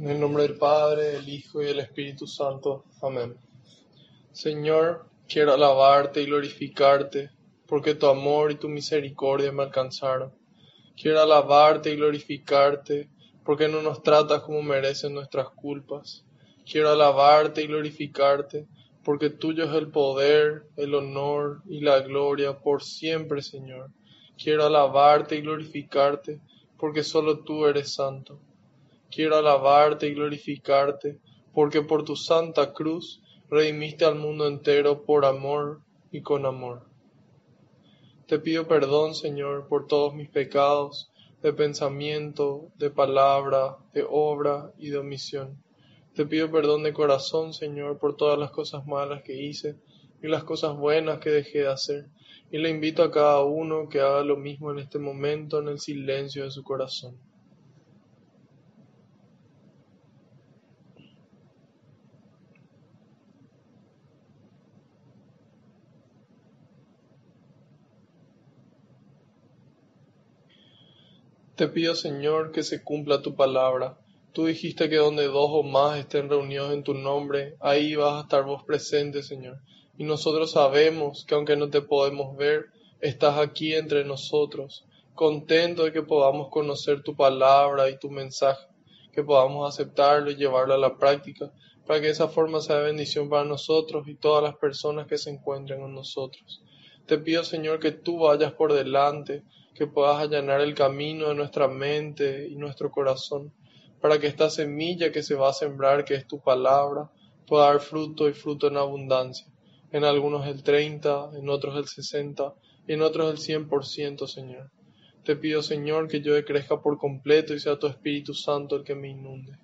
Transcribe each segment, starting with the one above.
En el nombre del Padre, del Hijo y del Espíritu Santo. Amén. Señor, quiero alabarte y glorificarte, porque tu amor y tu misericordia me alcanzaron. Quiero alabarte y glorificarte, porque no nos tratas como merecen nuestras culpas. Quiero alabarte y glorificarte, porque tuyo es el poder, el honor y la gloria por siempre, Señor. Quiero alabarte y glorificarte, porque solo tú eres santo. Quiero alabarte y glorificarte, porque por tu santa cruz redimiste al mundo entero por amor y con amor. Te pido perdón, Señor, por todos mis pecados, de pensamiento, de palabra, de obra y de omisión. Te pido perdón de corazón, Señor, por todas las cosas malas que hice y las cosas buenas que dejé de hacer. Y le invito a cada uno que haga lo mismo en este momento en el silencio de su corazón. Te pido, Señor, que se cumpla tu palabra. Tú dijiste que donde dos o más estén reunidos en tu nombre, ahí vas a estar vos presente, Señor. Y nosotros sabemos que aunque no te podemos ver, estás aquí entre nosotros, contento de que podamos conocer tu palabra y tu mensaje, que podamos aceptarlo y llevarlo a la práctica, para que esa forma sea bendición para nosotros y todas las personas que se encuentren con nosotros. Te pido, Señor, que tú vayas por delante, que puedas allanar el camino de nuestra mente y nuestro corazón, para que esta semilla que se va a sembrar, que es tu palabra, pueda dar fruto y fruto en abundancia. En algunos el 30, en otros el 60 y en otros el 100%, Señor. Te pido, Señor, que yo crezca por completo y sea tu Espíritu Santo el que me inunde.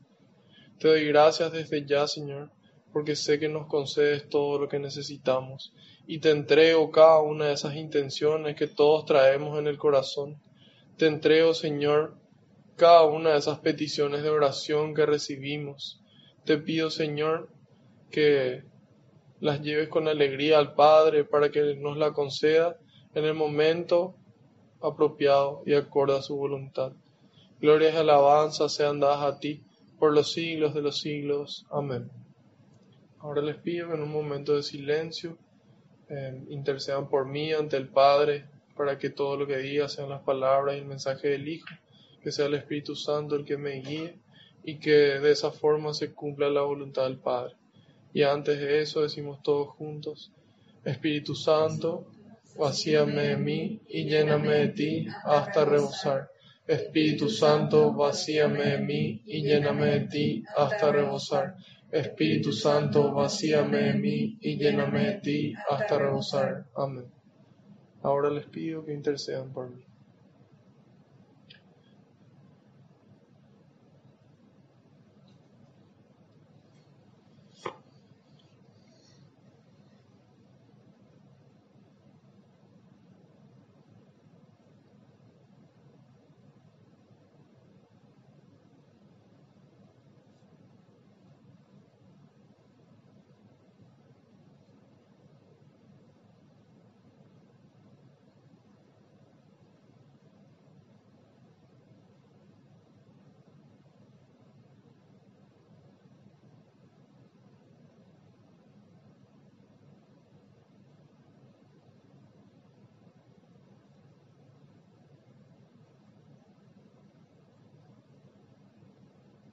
Te doy gracias desde ya, Señor, porque sé que nos concedes todo lo que necesitamos y te entrego cada una de esas intenciones que todos traemos en el corazón. Te entrego, Señor, cada una de esas peticiones de oración que recibimos. Te pido, Señor, que las lleves con alegría al Padre para que nos la conceda en el momento apropiado y acorde a su voluntad. Glorias y alabanzas sean dadas a ti por los siglos de los siglos. Amén. Ahora les pido que en un momento de silencio eh, intercedan por mí ante el Padre, para que todo lo que diga sean las palabras y el mensaje del Hijo, que sea el Espíritu Santo el que me guíe y que de esa forma se cumpla la voluntad del Padre. Y antes de eso decimos todos juntos, Espíritu Santo, vacíame de mí y lléname de ti hasta rebosar. Espíritu Santo, vacíame de mí y lléname de ti hasta rebosar. Espíritu Santo, vacíame de mí y lléname de ti hasta rebosar. Amén. Ahora les pido que intercedan por mí.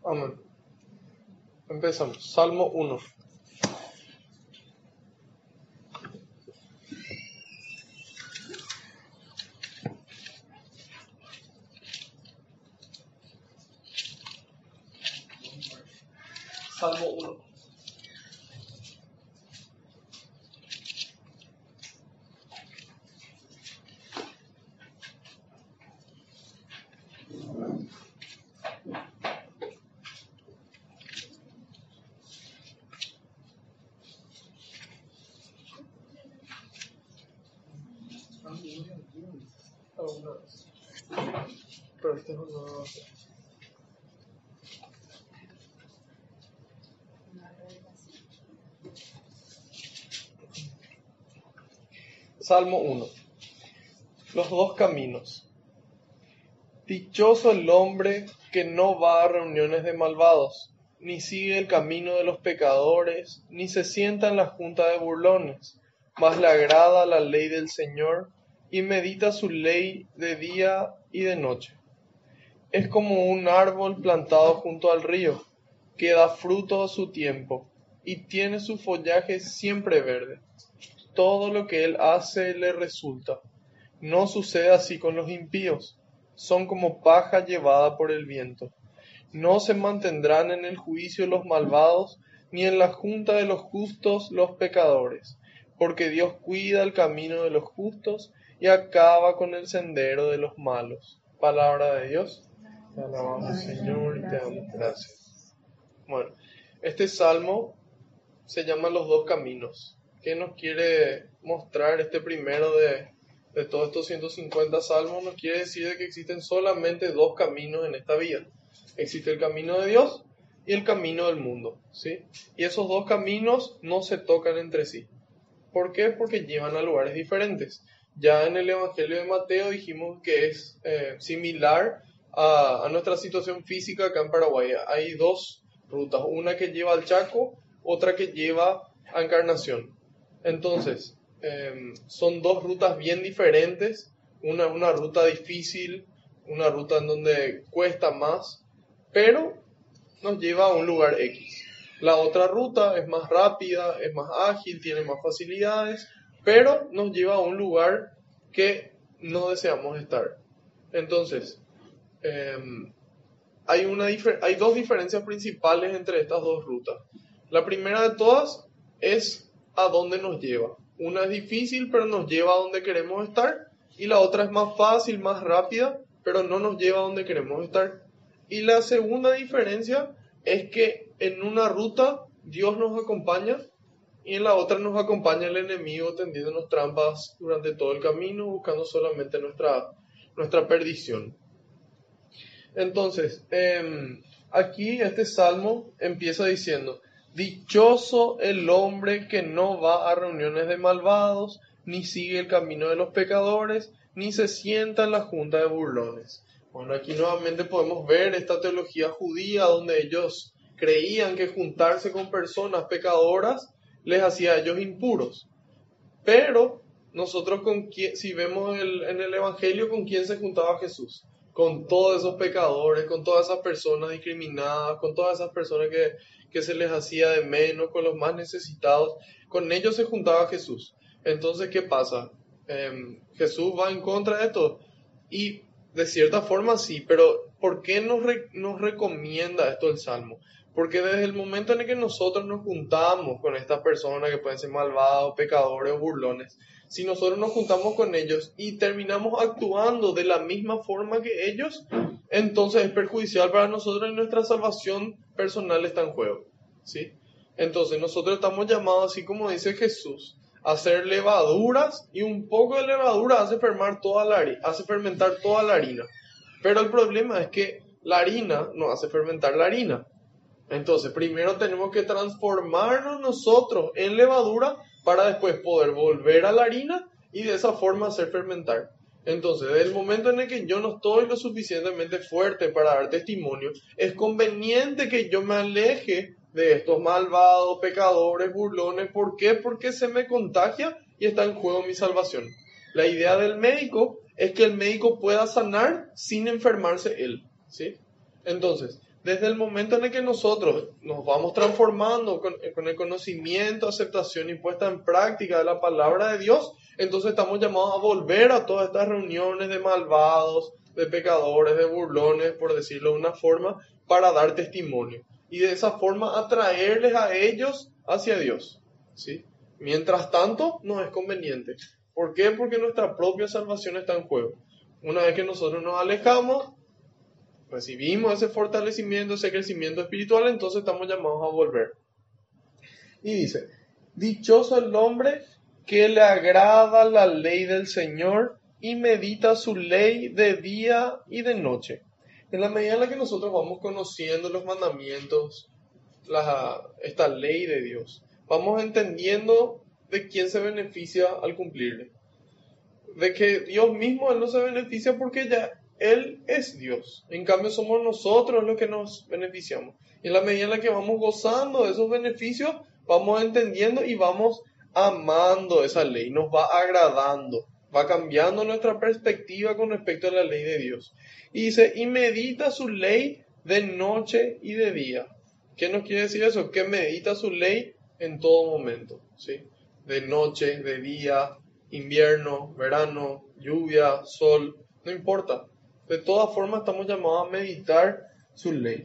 Amén. Empezamos. Salmo 1. Salmo 1. pero este es un nuevo. Salmo 1. Los dos caminos. Dichoso el hombre que no va a reuniones de malvados, ni sigue el camino de los pecadores, ni se sienta en la junta de burlones, mas le agrada la ley del Señor y medita su ley de día y de noche. Es como un árbol plantado junto al río, que da fruto a su tiempo y tiene su follaje siempre verde. Todo lo que él hace le resulta. No sucede así con los impíos. Son como paja llevada por el viento. No se mantendrán en el juicio los malvados, ni en la junta de los justos los pecadores, porque Dios cuida el camino de los justos y acaba con el sendero de los malos. Palabra de Dios. Te alabamos, Señor, y te damos gracias. Bueno, este salmo se llama Los dos caminos. ¿Qué nos quiere mostrar este primero de, de todos estos 150 salmos? Nos quiere decir que existen solamente dos caminos en esta vida. Existe el camino de Dios y el camino del mundo, ¿sí? Y esos dos caminos no se tocan entre sí. ¿Por qué? Porque llevan a lugares diferentes. Ya en el Evangelio de Mateo dijimos que es eh, similar a, nuestra situación física acá en Paraguay. Hay dos rutas, una que lleva al Chaco, otra que lleva a Encarnación. Entonces, em, son dos rutas bien diferentes, una, una ruta difícil, una ruta en donde cuesta más, pero nos lleva a un lugar X. La otra ruta es más rápida, es más ágil, tiene más facilidades, pero nos lleva a un lugar que no deseamos estar. Entonces, em, hay, una hay dos diferencias principales entre estas dos rutas. La primera de todas es a dónde nos lleva. Una es difícil, pero nos lleva a donde queremos estar. Y la otra es más fácil, más rápida, pero no nos lleva a donde queremos estar. Y la segunda diferencia es que en una ruta Dios nos acompaña y en la otra nos acompaña el enemigo tendiéndonos trampas durante todo el camino, buscando solamente nuestra, nuestra perdición. Entonces, em, aquí este salmo empieza diciendo, Dichoso el hombre que no va a reuniones de malvados, ni sigue el camino de los pecadores, ni se sienta en la junta de burlones. Bueno, aquí nuevamente podemos ver esta teología judía donde ellos creían que juntarse con personas pecadoras les hacía a ellos impuros. Pero nosotros si vemos en el Evangelio con quién se juntaba Jesús, con todos esos pecadores, con todas esas personas discriminadas, con todas esas personas que, que se les hacía de menos, con los más necesitados, con ellos se juntaba Jesús. Entonces, ¿qué pasa? Em, Jesús va en contra de esto. Y de cierta forma sí, pero ¿por qué nos, nos recomienda esto el Salmo? Porque desde el momento en el que nosotros nos juntamos con estas personas que pueden ser malvados, pecadores o burlones, si nosotros nos juntamos con ellos y terminamos actuando de la misma forma que ellos, entonces es perjudicial para nosotros y nuestra salvación personal está en juego. ¿sí? Entonces nosotros estamos llamados, así como dice Jesús, a hacer levaduras y un poco de levadura hace, fermentar toda la, hace fermentar toda la harina. Pero el problema es que la harina no hace fermentar la harina. Entonces, primero tenemos que transformarnos nosotros en levadura para después poder volver a la harina y de esa forma hacer fermentar. Entonces, desde el momento en el que yo no estoy lo suficientemente fuerte para dar testimonio, es conveniente que yo me aleje de estos malvados, pecadores, burlones. ¿Por qué? Porque se me contagia y está en juego mi salvación. La idea del médico es que el médico pueda sanar sin enfermarse él. ¿sí? Entonces, desde el momento en el que nosotros nos vamos transformando con, el conocimiento, aceptación y puesta en práctica de la palabra de Dios, entonces estamos llamados a volver a todas estas reuniones de malvados, de pecadores, de burlones, por decirlo de una forma, para dar testimonio. Y de esa forma atraerles a ellos hacia Dios. ¿sí? Mientras tanto, no es conveniente. ¿Por qué? Porque nuestra propia salvación está en juego. Una vez que nosotros nos alejamos, recibimos ese fortalecimiento, ese crecimiento espiritual, entonces estamos llamados a volver. Y dice, dichoso el hombre que le agrada la ley del Señor y medita su ley de día y de noche. En la medida en la que nosotros vamos conociendo los mandamientos, esta ley de Dios, vamos entendiendo de quién se beneficia al cumplirle. De que Dios mismo Él no se beneficia porque ya Él es Dios. En cambio somos nosotros los que nos beneficiamos. Y en la medida en la que vamos gozando de esos beneficios, vamos entendiendo y vamos amando esa ley, nos va agradando, va cambiando nuestra perspectiva con respecto a la ley de Dios. Y dice, y medita su ley de noche y de día. ¿Qué nos quiere decir eso? Que medita su ley en todo momento, ¿sí? De noche, de día, invierno, verano, lluvia, sol, no importa. De todas formas estamos llamados a meditar su ley.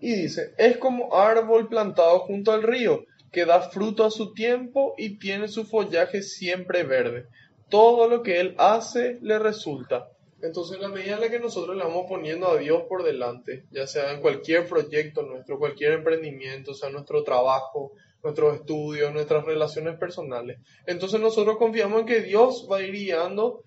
Y dice, es como árbol plantado junto al río, que da fruto a su tiempo y tiene su follaje siempre verde. Todo lo que él hace le resulta. Entonces, en la medida en la que nosotros le vamos poniendo a Dios por delante, ya sea en cualquier proyecto nuestro, cualquier emprendimiento, sea nuestro trabajo, nuestros estudios, nuestras relaciones personales, entonces nosotros confiamos en que Dios va a ir guiando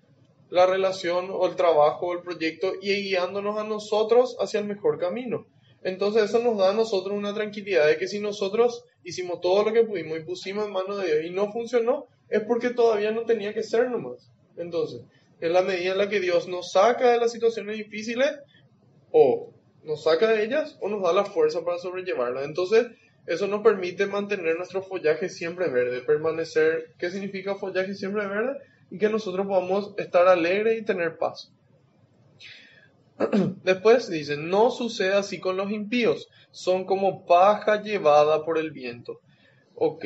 la relación o el trabajo o el proyecto y guiándonos a nosotros hacia el mejor camino. Entonces eso nos da a nosotros una tranquilidad de que si nosotros hicimos todo lo que pudimos y pusimos en manos de Dios y no funcionó, es porque todavía no tenía que ser nomás. Entonces, en la medida en la que Dios nos saca de las situaciones difíciles, o nos saca de ellas, o nos da la fuerza para sobrellevarlas. Entonces, eso nos permite mantener nuestro follaje siempre verde, permanecer, ¿qué significa follaje siempre verde? Y que nosotros podamos estar alegres y tener paz. Después dice, no sucede así con los impíos, son como paja llevada por el viento. Ok,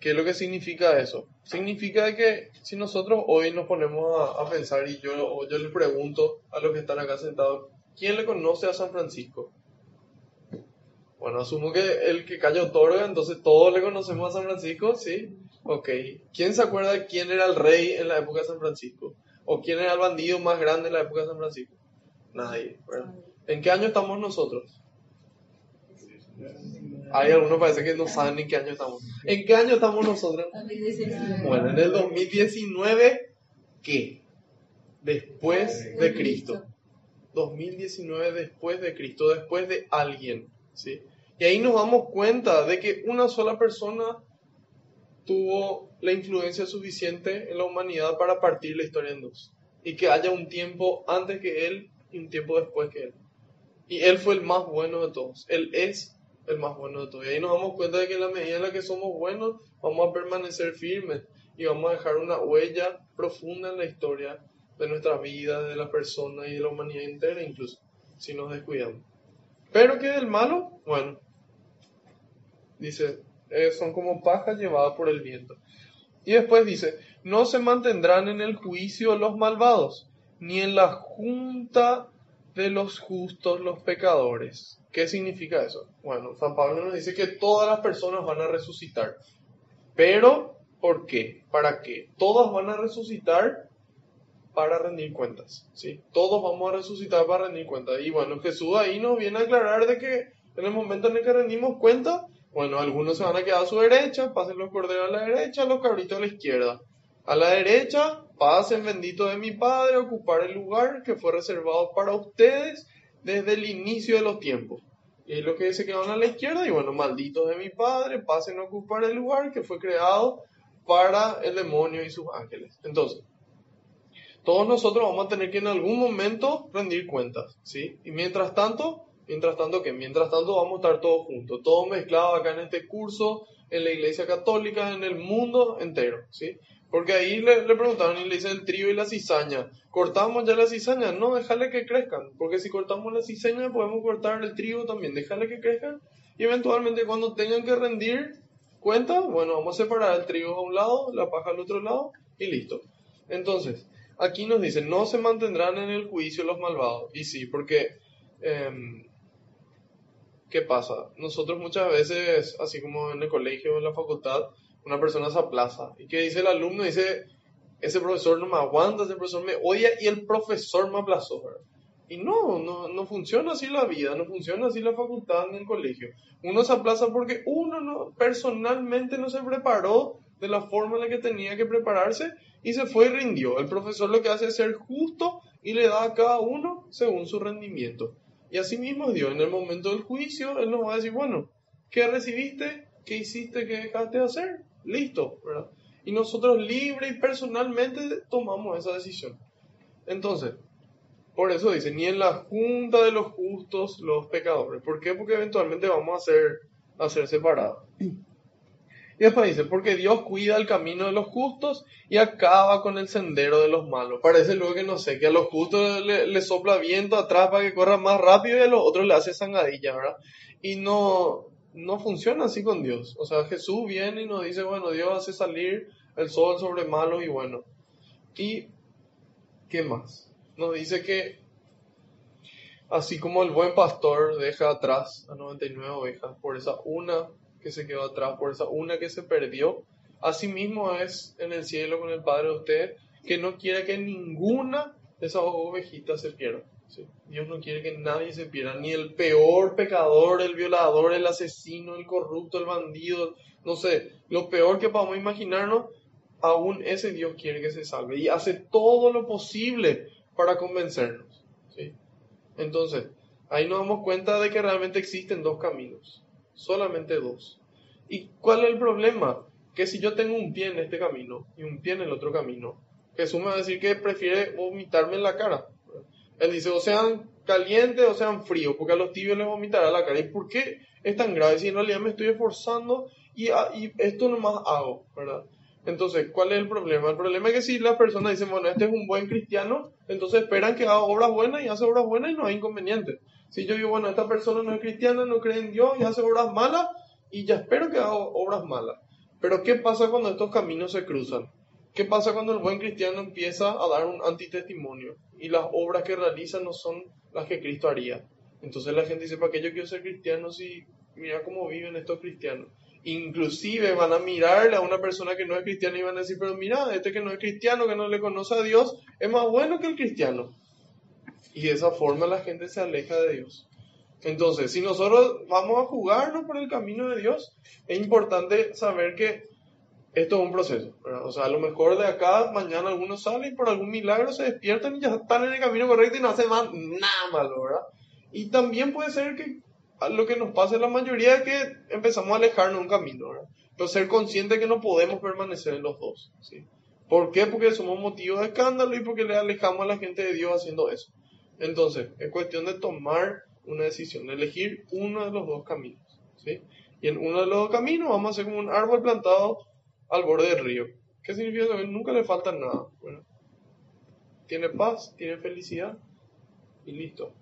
¿qué es lo que significa eso? Significa que si nosotros hoy nos ponemos a, pensar y yo, yo le pregunto a los que están acá sentados, ¿quién le conoce a San Francisco? Bueno, asumo que el que cayó otorga, entonces todos le conocemos a San Francisco, ¿sí? Ok. ¿Quién se acuerda de quién era el rey en la época de San Francisco? ¿O quién era el bandido más grande en la época de San Francisco? Nadie. ¿En qué año estamos nosotros? Hay algunos parece que no saben en qué año estamos. ¿En qué año estamos nosotros? Bueno, en el 2019, ¿qué? Después de Cristo. 2019 después de Cristo, después de alguien, ¿sí? Y ahí nos damos cuenta de que una sola persona tuvo la influencia suficiente en la humanidad para partir la historia en dos. Y que haya un tiempo antes que él y un tiempo después que él. Y él fue el más bueno de todos. Él es el más bueno de todos. Y ahí nos damos cuenta de que en la medida en la que somos buenos, vamos a permanecer firmes y vamos a dejar una huella profunda en la historia de nuestra vida, de la persona y de la humanidad entera, incluso, si nos descuidamos. Pero que del malo, bueno, dice, eh, son como pajas llevadas por el viento. Y después dice, no se mantendrán en el juicio los malvados, ni en la junta de los justos los pecadores. ¿Qué significa eso? Bueno, San Pablo nos dice que todas las personas van a resucitar. Pero, ¿por qué? ¿Para qué? Todas van a resucitar para rendir cuentas. ¿sí? Todos vamos a resucitar para rendir cuentas. Y bueno, Jesús ahí nos viene a aclarar de que en el momento en el que rendimos cuenta, bueno, algunos se van a quedar a su derecha, pasen los corderos a la derecha, los cabritos a la izquierda. A la derecha, pasen bendito de mi Padre, ocupar el lugar que fue reservado para ustedes desde el inicio de los tiempos. Y es lo que dice que van a la izquierda, y bueno, malditos de mi Padre, pasen a ocupar el lugar que fue creado para el demonio y sus ángeles. Entonces, todos nosotros vamos a tener que en algún momento rendir cuentas, ¿sí? Y mientras tanto, mientras tanto que mientras tanto vamos a estar todos juntos, todos mezclados acá en este curso, en la iglesia católica, en el mundo entero, ¿sí? Porque ahí le, le, preguntaron y le dicen el trigo y la cizaña. ¿Cortamos ya la cizaña? No, déjale que crezcan. Porque si cortamos la cizaña podemos cortar el trigo también. Déjale que crezcan. Y eventualmente cuando tengan que rendir cuenta, bueno, vamos a separar el trigo a un lado, la paja al otro lado y listo. Entonces, aquí nos dice, no se mantendrán en el juicio los malvados. Y sí, porque... Em, ¿Qué pasa? Nosotros muchas veces, así como en el colegio o en la facultad, una persona se aplaza. ¿Y qué dice el alumno? Dice, ese profesor no me aguanta, ese profesor me odia y el profesor me aplazó. Y no, no, no funciona así la vida, no funciona así la facultad ni el colegio. Uno se aplaza porque uno no, personalmente no se preparó de la forma en la que tenía que prepararse y se fue y rindió. El profesor lo que hace es ser justo y le da a cada uno según su rendimiento. Y así mismo Dios, en el momento del juicio, Él nos va a decir, bueno, ¿qué recibiste? ¿Qué hiciste? ¿Qué dejaste de hacer? Listo. Y nosotros libre y personalmente tomamos esa decisión. Entonces, por eso dice, ni en la junta de los justos los pecadores. ¿Por qué? Porque eventualmente vamos a ser, a ser separados. Y después dice, porque Dios cuida el camino de los justos y acaba con el sendero de los malos. Parece luego que no sé, que a los justos le, sopla viento atrás para que corran más rápido y a los otros le hace zangadilla, ¿verdad? Y no, no funciona así con Dios. O sea, Jesús viene y nos dice, bueno, Dios hace salir el sol sobre malos y bueno. ¿Y qué más? Nos dice que así como el buen pastor deja atrás a 99 ovejas por esa una que se quedó atrás, por esa una que se perdió. Asimismo es en el cielo con el Padre de usted, que no quiere que ninguna de esas ovejitas se pierda. Dios no quiere que nadie se pierda, ni el peor pecador, el violador, el asesino, el corrupto, el bandido, no sé, lo peor que podamos imaginarnos, aún ese Dios quiere que se salve y hace todo lo posible para convencernos. ¿sí? Entonces, ahí nos damos cuenta de que realmente existen dos caminos solamente dos. ¿Y cuál es el problema? Que si yo tengo un pie en este camino y un pie en el otro camino, Jesús me va a decir que prefiere vomitarme en la cara. Él dice, o sean calientes o sean fríos, porque a los tibios les vomitará la cara. ¿Y por qué es tan grave? Si en realidad me estoy esforzando y, ah, y esto nomás hago, ¿verdad? Entonces, ¿cuál es el problema? El problema es que si las personas dicen, bueno, este es un buen cristiano, entonces esperan que haga obras buenas y hace obras buenas y no hay inconveniente. Si yo digo, bueno, esta persona no es cristiana, no cree en Dios y hace obras malas, y ya espero que haga obras malas. Pero ¿qué pasa cuando estos caminos se cruzan? ¿Qué pasa cuando el buen cristiano empieza a dar un antitestimonio y las obras que realiza no son las que Cristo haría? Entonces la gente dice, ¿para qué yo quiero ser cristiano si mira cómo viven estos cristianos? Inclusive van a mirarle a una persona que no es cristiana y van a decir, pero mira, este que no es cristiano, que no le conoce a Dios, es más bueno que el cristiano y de esa forma la gente se aleja de Dios. Entonces, si nosotros vamos a jugarnos por el camino de Dios, es importante saber que esto es un proceso. O sea, a lo mejor de acá, mañana algunos salen y por algún milagro se despiertan y ya están en el camino correcto y no hacen más nada malo, ¿verdad? Y también puede ser que lo que nos pase la mayoría es que empezamos a alejarnos un camino, ¿verdad? Pero ser consciente que no podemos permanecer en los dos, ¿sí? ¿Por qué? Porque somos motivos de escándalo y porque le alejamos a la gente de Dios haciendo eso. Entonces, es cuestión de tomar una decisión, elegir uno de los dos caminos. ¿sí? Y en uno de los dos caminos vamos a hacer como un árbol plantado al borde del río. ¿Qué significa? Que nunca le falta nada. Bueno, tiene paz, tiene felicidad y listo.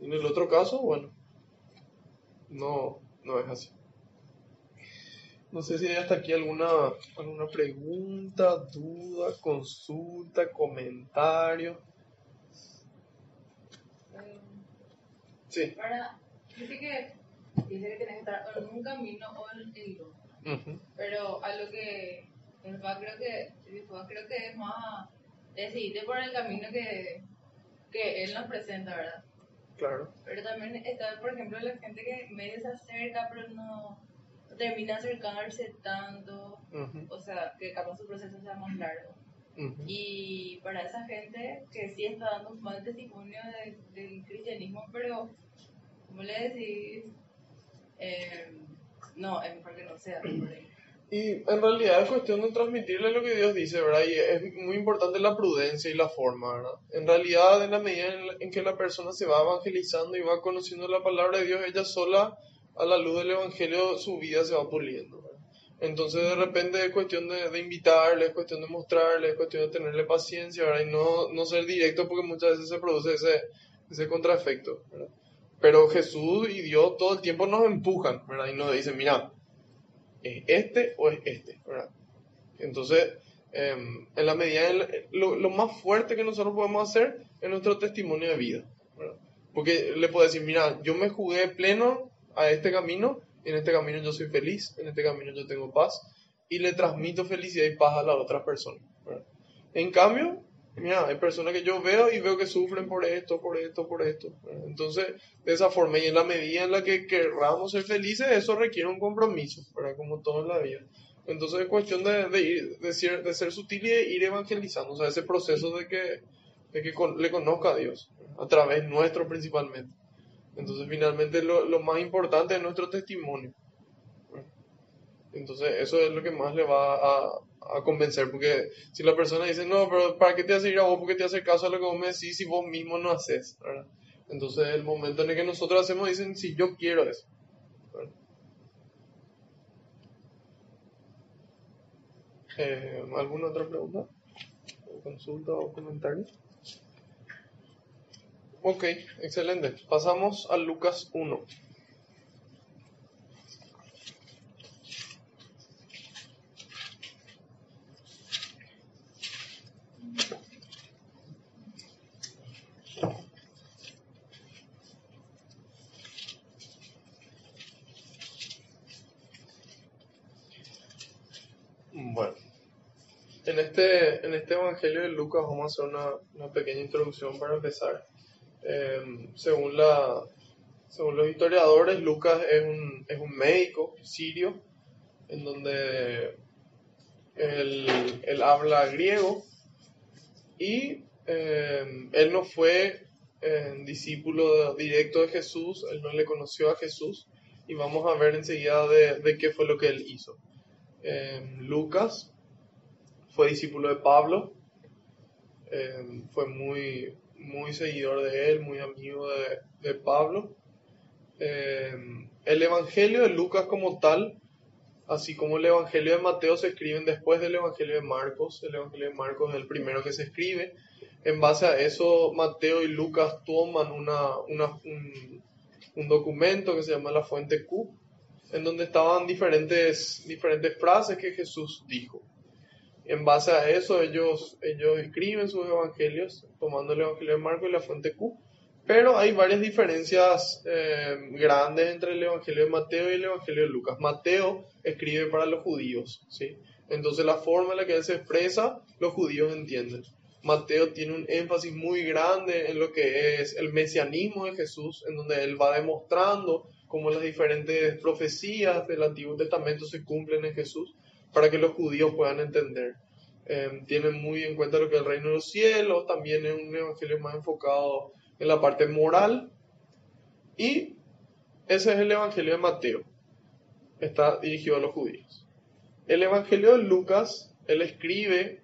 En el otro caso, bueno, no, no es así. No sé si hay hasta aquí alguna, alguna pregunta, duda, consulta, comentario. Sí. Para, dice que dice que tienes que estar en un camino o en el otro. Pero a lo que después creo que creo que es más decidirte por el camino que, que él nos presenta, ¿verdad? Claro. Pero también está, por ejemplo, la gente que medio se acerca, pero no, termina acercarse tanto, o sea, que capaz su proceso sea más largo. Y para esa gente que sí está dando un mal testimonio del cristianismo, pero, ¿cómo le decís? Eh, no, es mejor que no sea. Y en realidad es cuestión de transmitirle lo que Dios dice, ¿verdad? Y es muy importante la prudencia y la forma, ¿verdad? En realidad, en la medida en que la persona se va evangelizando y va conociendo la palabra de Dios, ella sola, a la luz del Evangelio, su vida se va puliendo. Entonces de repente es cuestión de, invitarle, es cuestión de mostrarle, es cuestión de tenerle paciencia, ¿verdad? Y no, no ser directo porque muchas veces se produce ese, ese contraefecto. Pero Jesús y Dios todo el tiempo nos empujan, ¿verdad? Y nos dicen, mira, ¿es este o es este? ¿verdad? Entonces, em, en la medida, lo, lo, más fuerte que nosotros podemos hacer es nuestro testimonio de vida. Porque le puedo decir, mira, yo me jugué pleno a este camino en este camino yo soy feliz, en este camino yo tengo paz y le transmito felicidad y paz a las otras personas. En cambio, mira, hay personas que yo veo y veo que sufren por esto, por esto, por esto. Entonces, de esa forma y en la medida en la que querramos ser felices, eso requiere un compromiso, ¿verdad? como todo en la vida. Entonces es cuestión de, de, ir, de, ser, de ser sutil y de ir evangelizando, o sea, ese proceso de que, de que le conozca a Dios, a través nuestro principalmente. Entonces finalmente lo, lo más importante es nuestro testimonio. Entonces eso es lo que más le va a, a convencer, porque si la persona dice, no, pero ¿para qué te hace ir a vos? Porque te hace caso a lo que vos me decís si vos mismo no haces? Entonces el momento en el que nosotros hacemos, dicen, si yo quiero eso. Eh, ¿Alguna otra pregunta? ¿Consulta o comentario? Ok, excelente. Pasamos a Lucas 1. este Evangelio de Lucas vamos a hacer una, una pequeña introducción para empezar. Em, según, la, según los historiadores, Lucas es un, es un médico sirio en donde él, él habla griego y em, él no fue em, discípulo directo de Jesús, él no le conoció a Jesús y vamos a ver enseguida de, de qué fue lo que él hizo. Lucas fue discípulo de Pablo, eh, fue muy, muy seguidor de él, muy amigo de, Pablo. Eh, el Evangelio de Lucas como tal, así como el Evangelio de Mateo se escriben después del Evangelio de Marcos, el Evangelio de Marcos es el primero que se escribe. En base a eso, Mateo y Lucas toman una, un, un documento que se llama la fuente Q, en donde estaban diferentes, diferentes frases que Jesús dijo. En base a eso, ellos, ellos escriben sus evangelios, tomando el evangelio de Marcos y la fuente Q. Pero hay varias diferencias eh, grandes entre el evangelio de Mateo y el evangelio de Lucas. Mateo escribe para los judíos, ¿sí? Entonces, la forma en la que él se expresa, los judíos entienden. Mateo tiene un énfasis muy grande en lo que es el mesianismo de Jesús, en donde él va demostrando cómo las diferentes profecías del Antiguo Testamento se cumplen en Jesús para que los judíos puedan entender. Eh, tienen muy en cuenta lo que es el reino de los cielos, también es un evangelio más enfocado en la parte moral. Y ese es el evangelio de Mateo. Está dirigido a los judíos. El evangelio de Lucas, él escribe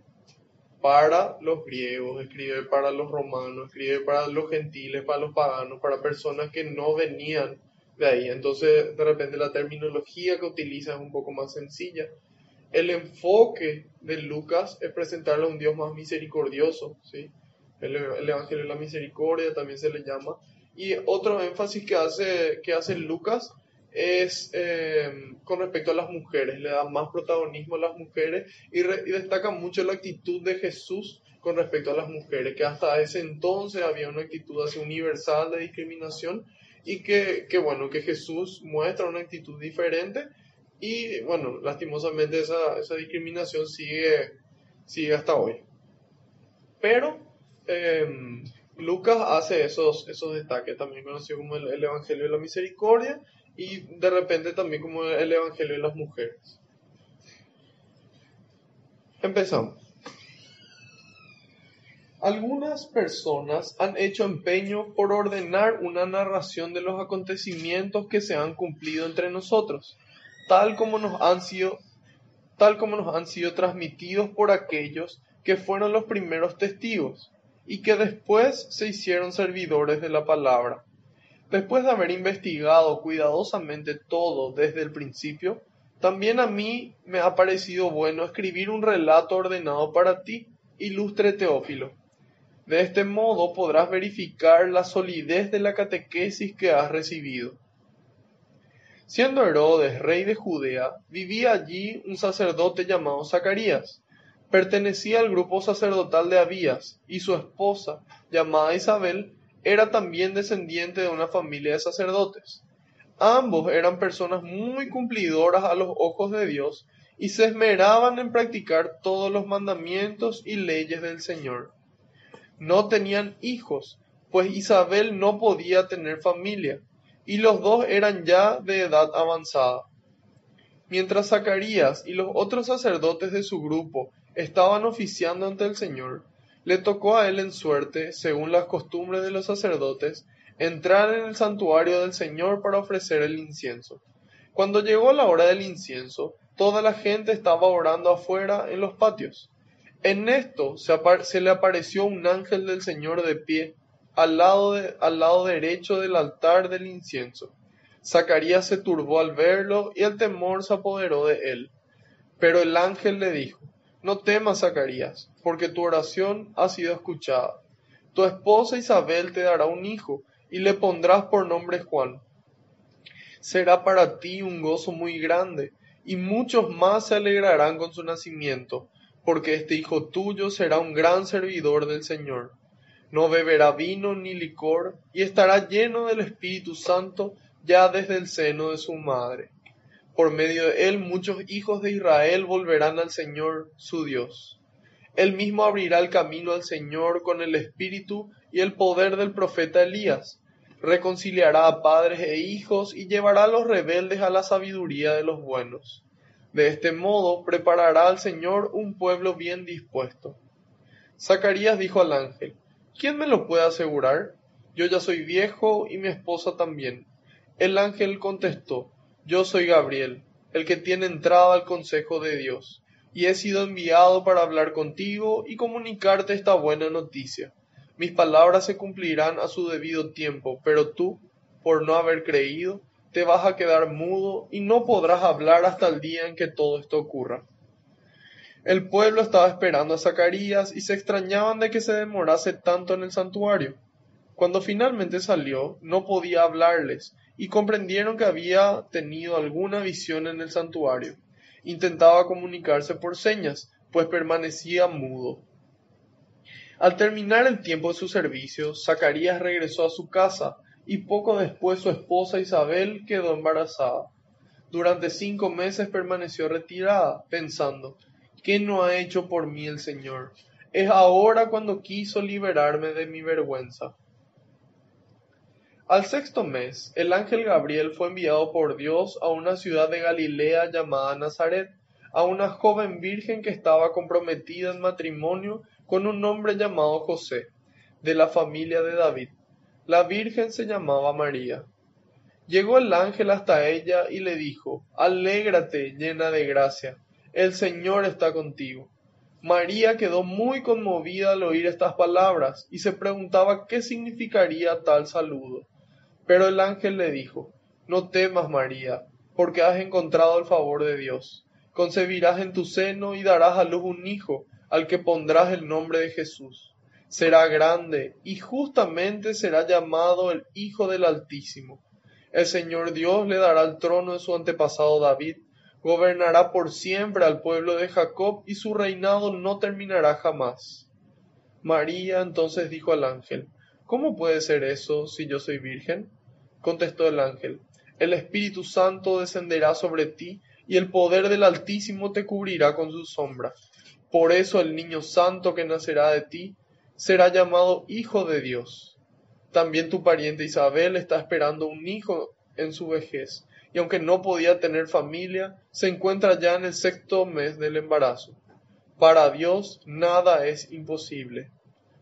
para los griegos, escribe para los romanos, escribe para los gentiles, para los paganos, para personas que no venían de ahí. Entonces, de repente la terminología que utiliza es un poco más sencilla el enfoque de Lucas es presentarle a un Dios más misericordioso, ¿sí? El, Evangelio de la Misericordia también se le llama. Y otro énfasis que hace, que hace Lucas es eh, con respecto a las mujeres, le da más protagonismo a las mujeres y, destaca mucho la actitud de Jesús con respecto a las mujeres, que hasta ese entonces había una actitud así universal de discriminación y que, que bueno, que Jesús muestra una actitud diferente y bueno, lastimosamente esa, esa discriminación sigue, sigue hasta hoy. Pero em, Lucas hace esos, esos destaques, también conocido como el, Evangelio de la Misericordia y de repente también como el Evangelio de las Mujeres. Empezamos. Algunas personas han hecho empeño por ordenar una narración de los acontecimientos que se han cumplido entre nosotros tal como nos han sido tal como nos han sido transmitidos por aquellos que fueron los primeros testigos y que después se hicieron servidores de la palabra. Después de haber investigado cuidadosamente todo desde el principio, también a mí me ha parecido bueno escribir un relato ordenado para ti, ilustre Teófilo. De este modo podrás verificar la solidez de la catequesis que has recibido Siendo Herodes rey de Judea, vivía allí un sacerdote llamado Zacarías. Pertenecía al grupo sacerdotal de Abías, y su esposa, llamada Isabel, era también descendiente de una familia de sacerdotes. Ambos eran personas muy cumplidoras a los ojos de Dios y se esmeraban en practicar todos los mandamientos y leyes del Señor. No tenían hijos, pues Isabel no podía tener familia y los dos eran ya de edad avanzada. Mientras Zacarías y los otros sacerdotes de su grupo estaban oficiando ante el Señor, le tocó a él en suerte, según las costumbres de los sacerdotes, entrar en el santuario del Señor para ofrecer el incienso. Cuando llegó la hora del incienso, toda la gente estaba orando afuera en los patios. En esto se, le apareció un ángel del Señor de pie al lado, al lado derecho del altar del incienso. Zacarías se turbó al verlo y el temor se apoderó de él. Pero el ángel le dijo, No temas, Zacarías, porque tu oración ha sido escuchada. Tu esposa Isabel te dará un hijo y le pondrás por nombre Juan. Será para ti un gozo muy grande, y muchos más se alegrarán con su nacimiento, porque este hijo tuyo será un gran servidor del Señor. No beberá vino ni licor, y estará lleno del Espíritu Santo ya desde el seno de su madre. Por medio de él muchos hijos de Israel volverán al Señor su Dios. Él mismo abrirá el camino al Señor con el espíritu y el poder del profeta Elías. Reconciliará a padres e hijos y llevará a los rebeldes a la sabiduría de los buenos. De este modo preparará al Señor un pueblo bien dispuesto. Zacarías dijo al ángel, ¿quién me lo puede asegurar? Yo ya soy viejo y mi esposa también. El ángel contestó, Yo soy Gabriel, el que tiene entrada al consejo de Dios, y he sido enviado para hablar contigo y comunicarte esta buena noticia. Mis palabras se cumplirán a su debido tiempo, pero tú, por no haber creído, te vas a quedar mudo y no podrás hablar hasta el día en que todo esto ocurra. El pueblo estaba esperando a Zacarías y se extrañaban de que se demorase tanto en el santuario. Cuando finalmente salió, no podía hablarles, y comprendieron que había tenido alguna visión en el santuario. Intentaba comunicarse por señas, pues permanecía mudo. Al terminar el tiempo de su servicio, Zacarías regresó a su casa, y poco después su esposa Isabel quedó embarazada. Durante cinco meses permaneció retirada, pensando, ¿qué no ha hecho por mí el Señor? Es ahora cuando quiso liberarme de mi vergüenza. Al sexto mes, el ángel Gabriel fue enviado por Dios a una ciudad de Galilea llamada Nazaret, a una joven virgen que estaba comprometida en matrimonio con un hombre llamado José, de la familia de David. La virgen se llamaba María. Llegó el ángel hasta ella y le dijo, Alégrate, llena de gracia, el Señor está contigo. María quedó muy conmovida al oír estas palabras y se preguntaba qué significaría tal saludo. Pero el ángel le dijo, No temas, María, porque has encontrado el favor de Dios. Concebirás en tu seno y darás a luz un hijo, al que pondrás el nombre de Jesús. Será grande y justamente será llamado el Hijo del Altísimo. El Señor Dios le dará el trono de su antepasado David, gobernará por siempre al pueblo de Jacob y su reinado no terminará jamás. María entonces dijo al ángel, ¿Cómo puede ser eso si yo soy virgen? contestó el ángel, el Espíritu Santo descenderá sobre ti y el poder del Altísimo te cubrirá con su sombra. Por eso el niño santo que nacerá de ti será llamado Hijo de Dios. También tu pariente Isabel está esperando un hijo en su vejez, y aunque no podía tener familia, se encuentra ya en el sexto mes del embarazo. Para Dios nada es imposible.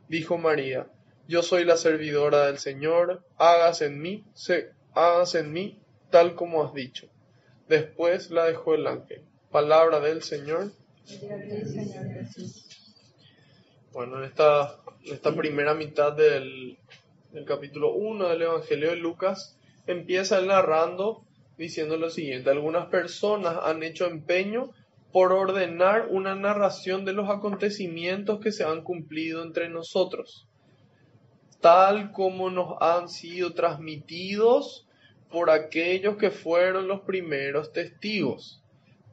Dijo María, yo soy la servidora del Señor, hágase en mí, se, hágase en mí tal como has dicho. Después la dejó el ángel. Palabra del Señor. Bueno, en esta, esta primera mitad del, del capítulo 1 del Evangelio de Lucas, empieza narrando diciendo lo siguiente, algunas personas han hecho empeño por ordenar una narración de los acontecimientos que se han cumplido entre nosotros tal como nos han sido transmitidos por aquellos que fueron los primeros testigos,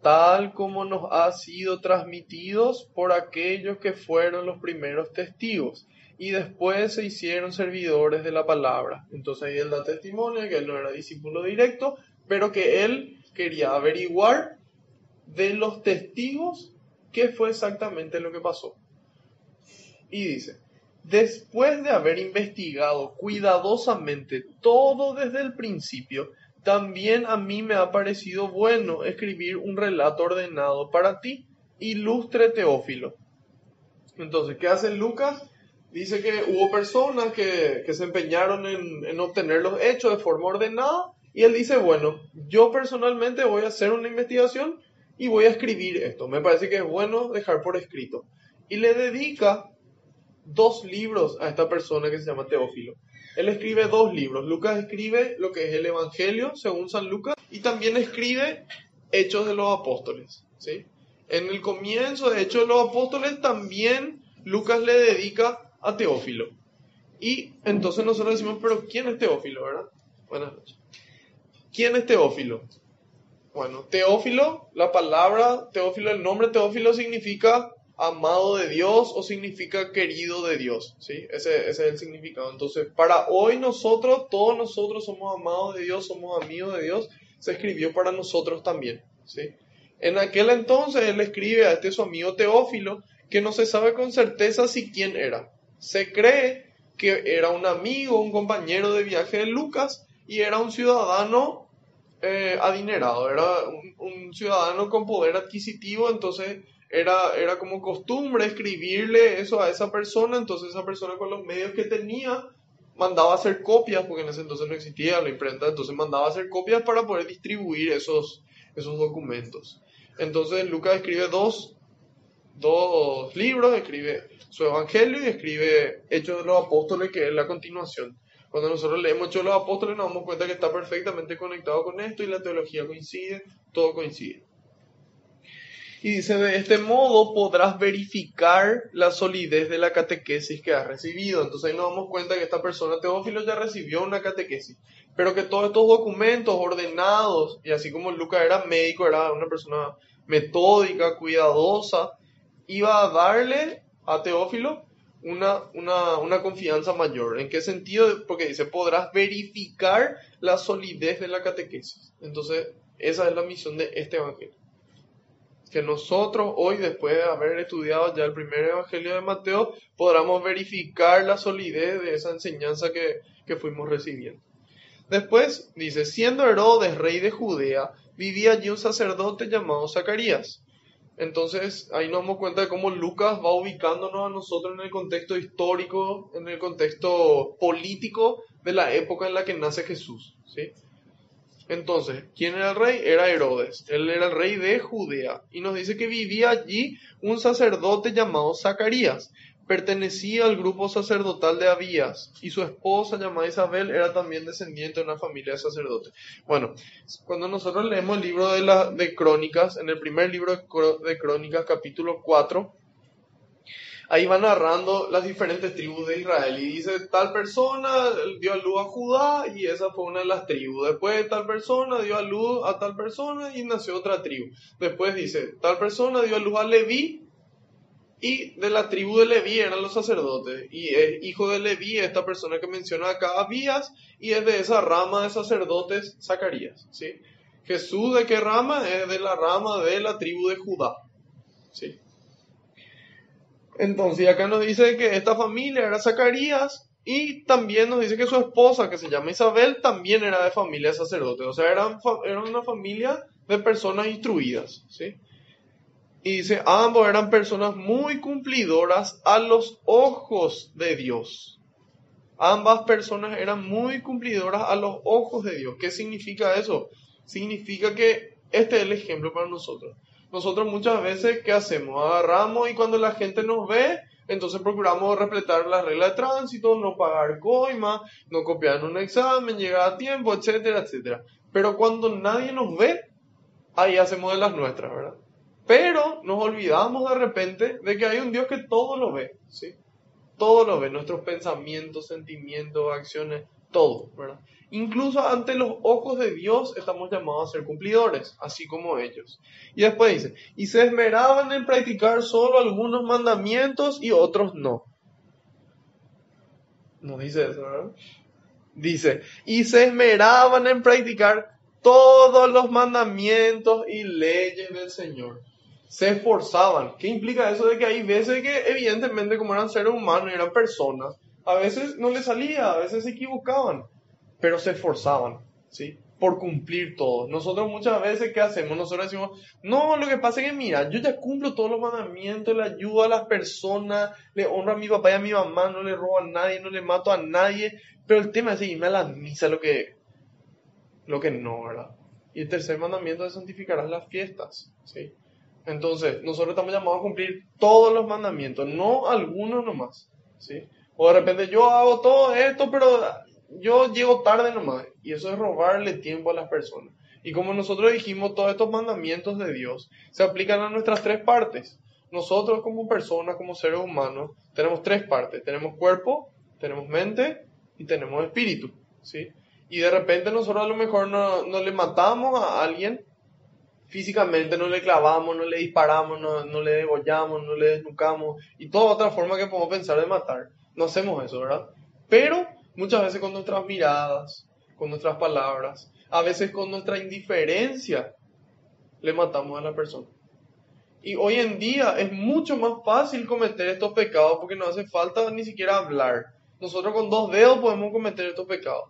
tal como nos ha sido transmitidos por aquellos que fueron los primeros testigos y después se hicieron servidores de la palabra. Entonces ahí él da testimonio que él no era discípulo directo, pero que él quería averiguar de los testigos qué fue exactamente lo que pasó. Y dice, Después de haber investigado cuidadosamente todo desde el principio, también a mí me ha parecido bueno escribir un relato ordenado para ti, ilustre Teófilo. Entonces, ¿qué hace Lucas? Dice que hubo personas que, se empeñaron en, en obtener los hechos de forma ordenada y él dice, bueno, yo personalmente voy a hacer una investigación y voy a escribir esto. Me parece que es bueno dejar por escrito. Y le dedica dos libros a esta persona que se llama Teófilo. Él escribe dos libros. Lucas escribe lo que es el Evangelio según San Lucas y también escribe Hechos de los Apóstoles. ¿sí? En el comienzo de Hechos de los Apóstoles también Lucas le dedica a Teófilo. Y entonces nosotros decimos, pero ¿quién es Teófilo, verdad? Buenas noches. ¿Quién es Teófilo? Bueno, Teófilo, la palabra Teófilo, el nombre Teófilo significa amado de Dios o significa querido de Dios, ¿sí? Ese, es el significado. Entonces, para hoy nosotros, todos nosotros somos amados de Dios, somos amigos de Dios, se escribió para nosotros también, ¿sí? En aquel entonces él escribe a este su amigo Teófilo que no se sabe con certeza si quién era. Se cree que era un amigo, un compañero de viaje de Lucas y era un ciudadano eh, adinerado, era un, ciudadano con poder adquisitivo, entonces era, era como costumbre escribirle eso a esa persona, entonces esa persona con los medios que tenía mandaba a hacer copias, porque en ese entonces no existía la imprenta, entonces mandaba a hacer copias para poder distribuir esos, esos documentos. Entonces Lucas escribe dos, dos libros, escribe su Evangelio y escribe Hechos de los Apóstoles, que es la continuación. Cuando nosotros leemos Hechos los Apóstoles nos damos cuenta que está perfectamente conectado con esto y la teología coincide, todo coincide. Y dice, de este modo podrás verificar la solidez de la catequesis que has recibido. Entonces ahí nos damos cuenta que esta persona, Teófilo, ya recibió una catequesis. Pero que todos estos documentos ordenados, y así como Lucas era médico, era una persona metódica, cuidadosa, iba a darle a Teófilo una, una, confianza mayor. ¿En qué sentido? Porque dice, podrás verificar la solidez de la catequesis. Entonces, esa es la misión de este Evangelio. Que nosotros hoy, después de haber estudiado ya el primer Evangelio de Mateo, podamos verificar la solidez de esa enseñanza que, que fuimos recibiendo. Después dice, siendo Herodes rey de Judea, vivía allí un sacerdote llamado Zacarías entonces ahí nos damos cuenta de cómo Lucas va ubicándonos a nosotros en el contexto histórico, en el contexto político de la época en la que nace Jesús. ¿sí? Entonces, ¿quién era el rey? Era Herodes. Él era el rey de Judea. Y nos dice que vivía allí un sacerdote llamado Zacarías pertenecía al grupo sacerdotal de Abías y su esposa llamada Isabel era también descendiente de una familia de sacerdotes. Bueno, cuando nosotros leemos el libro de, la, de Crónicas, en el primer libro de Crónicas, capítulo 4, ahí va narrando las diferentes tribus de Israel y dice tal persona dio a luz a Judá y esa fue una de las tribus. Después tal persona dio a luz a tal persona y nació otra tribu. Después dice tal persona dio a luz a Leví y de la tribu de Leví eran los sacerdotes. Y es hijo de Leví, esta persona que menciona acá, Abías, y es de esa rama de sacerdotes, Zacarías. ¿sí? Jesús, ¿de qué rama? Es de la rama de la tribu de Judá. ¿sí? Entonces, acá nos dice que esta familia era Zacarías, y también nos dice que su esposa, que se llama Isabel, también era de familia de sacerdotes. O sea, eran, era una familia de personas instruidas. ¿sí? Y dice, ambos eran personas muy cumplidoras a los ojos de Dios. Ambas personas eran muy cumplidoras a los ojos de Dios. ¿Qué significa eso? Significa que este es el ejemplo para nosotros. Nosotros muchas veces, ¿qué hacemos? Agarramos y cuando la gente nos ve, entonces procuramos respetar las reglas de tránsito, no pagar coima, no copiar en un examen, llegar a tiempo, etcétera, etcétera. Pero cuando nadie nos ve, ahí hacemos de las nuestras, ¿verdad? Pero nos olvidamos de repente de que hay un Dios que todo lo ve, ¿sí? Todo lo ve, nuestros pensamientos, sentimientos, acciones, todo, ¿verdad? Incluso ante los ojos de Dios estamos llamados a ser cumplidores, así como ellos. Y después dice, y se esmeraban en practicar solo algunos mandamientos y otros no. No dice eso, ¿verdad? Dice, y se esmeraban en practicar todos los mandamientos y leyes del Señor se esforzaban. ¿Qué implica eso de que hay veces que evidentemente como eran seres humanos y eran personas, a veces no les salía, a veces se equivocaban, pero se esforzaban, ¿sí? por cumplir todo. Nosotros muchas veces, ¿qué hacemos? Nosotros decimos, no, lo que pasa es que mira, yo ya cumplo todos los mandamientos, le ayudo a las personas, le honro a mi papá y a mi mamá, no le robo a nadie, no le mato a nadie, pero el tema es irme a la misa, lo que, lo que no, ¿verdad? Y el tercer mandamiento es santificar las fiestas, ¿sí? Entonces, nosotros estamos llamados a cumplir todos los mandamientos, no algunos nomás, ¿sí? O de repente yo hago todo esto, pero yo llego tarde nomás. Y eso es robarle tiempo a las personas. Y como nosotros dijimos, todos estos mandamientos de Dios se aplican a nuestras tres partes. Nosotros como personas, como seres humanos, tenemos tres partes. Tenemos cuerpo, tenemos mente y tenemos espíritu. ¿sí? Y de repente nosotros a lo mejor no, no le matamos a alguien físicamente, no le clavamos, no le disparamos, no, le degollamos, no le desnucamos y toda otra forma que podemos pensar de matar. No hacemos eso, ¿verdad? Pero muchas veces con nuestras miradas, con nuestras palabras, a veces con nuestra indiferencia, le matamos a la persona. Y hoy en día es mucho más fácil cometer estos pecados porque no hace falta ni siquiera hablar. Nosotros con dos dedos podemos cometer estos pecados.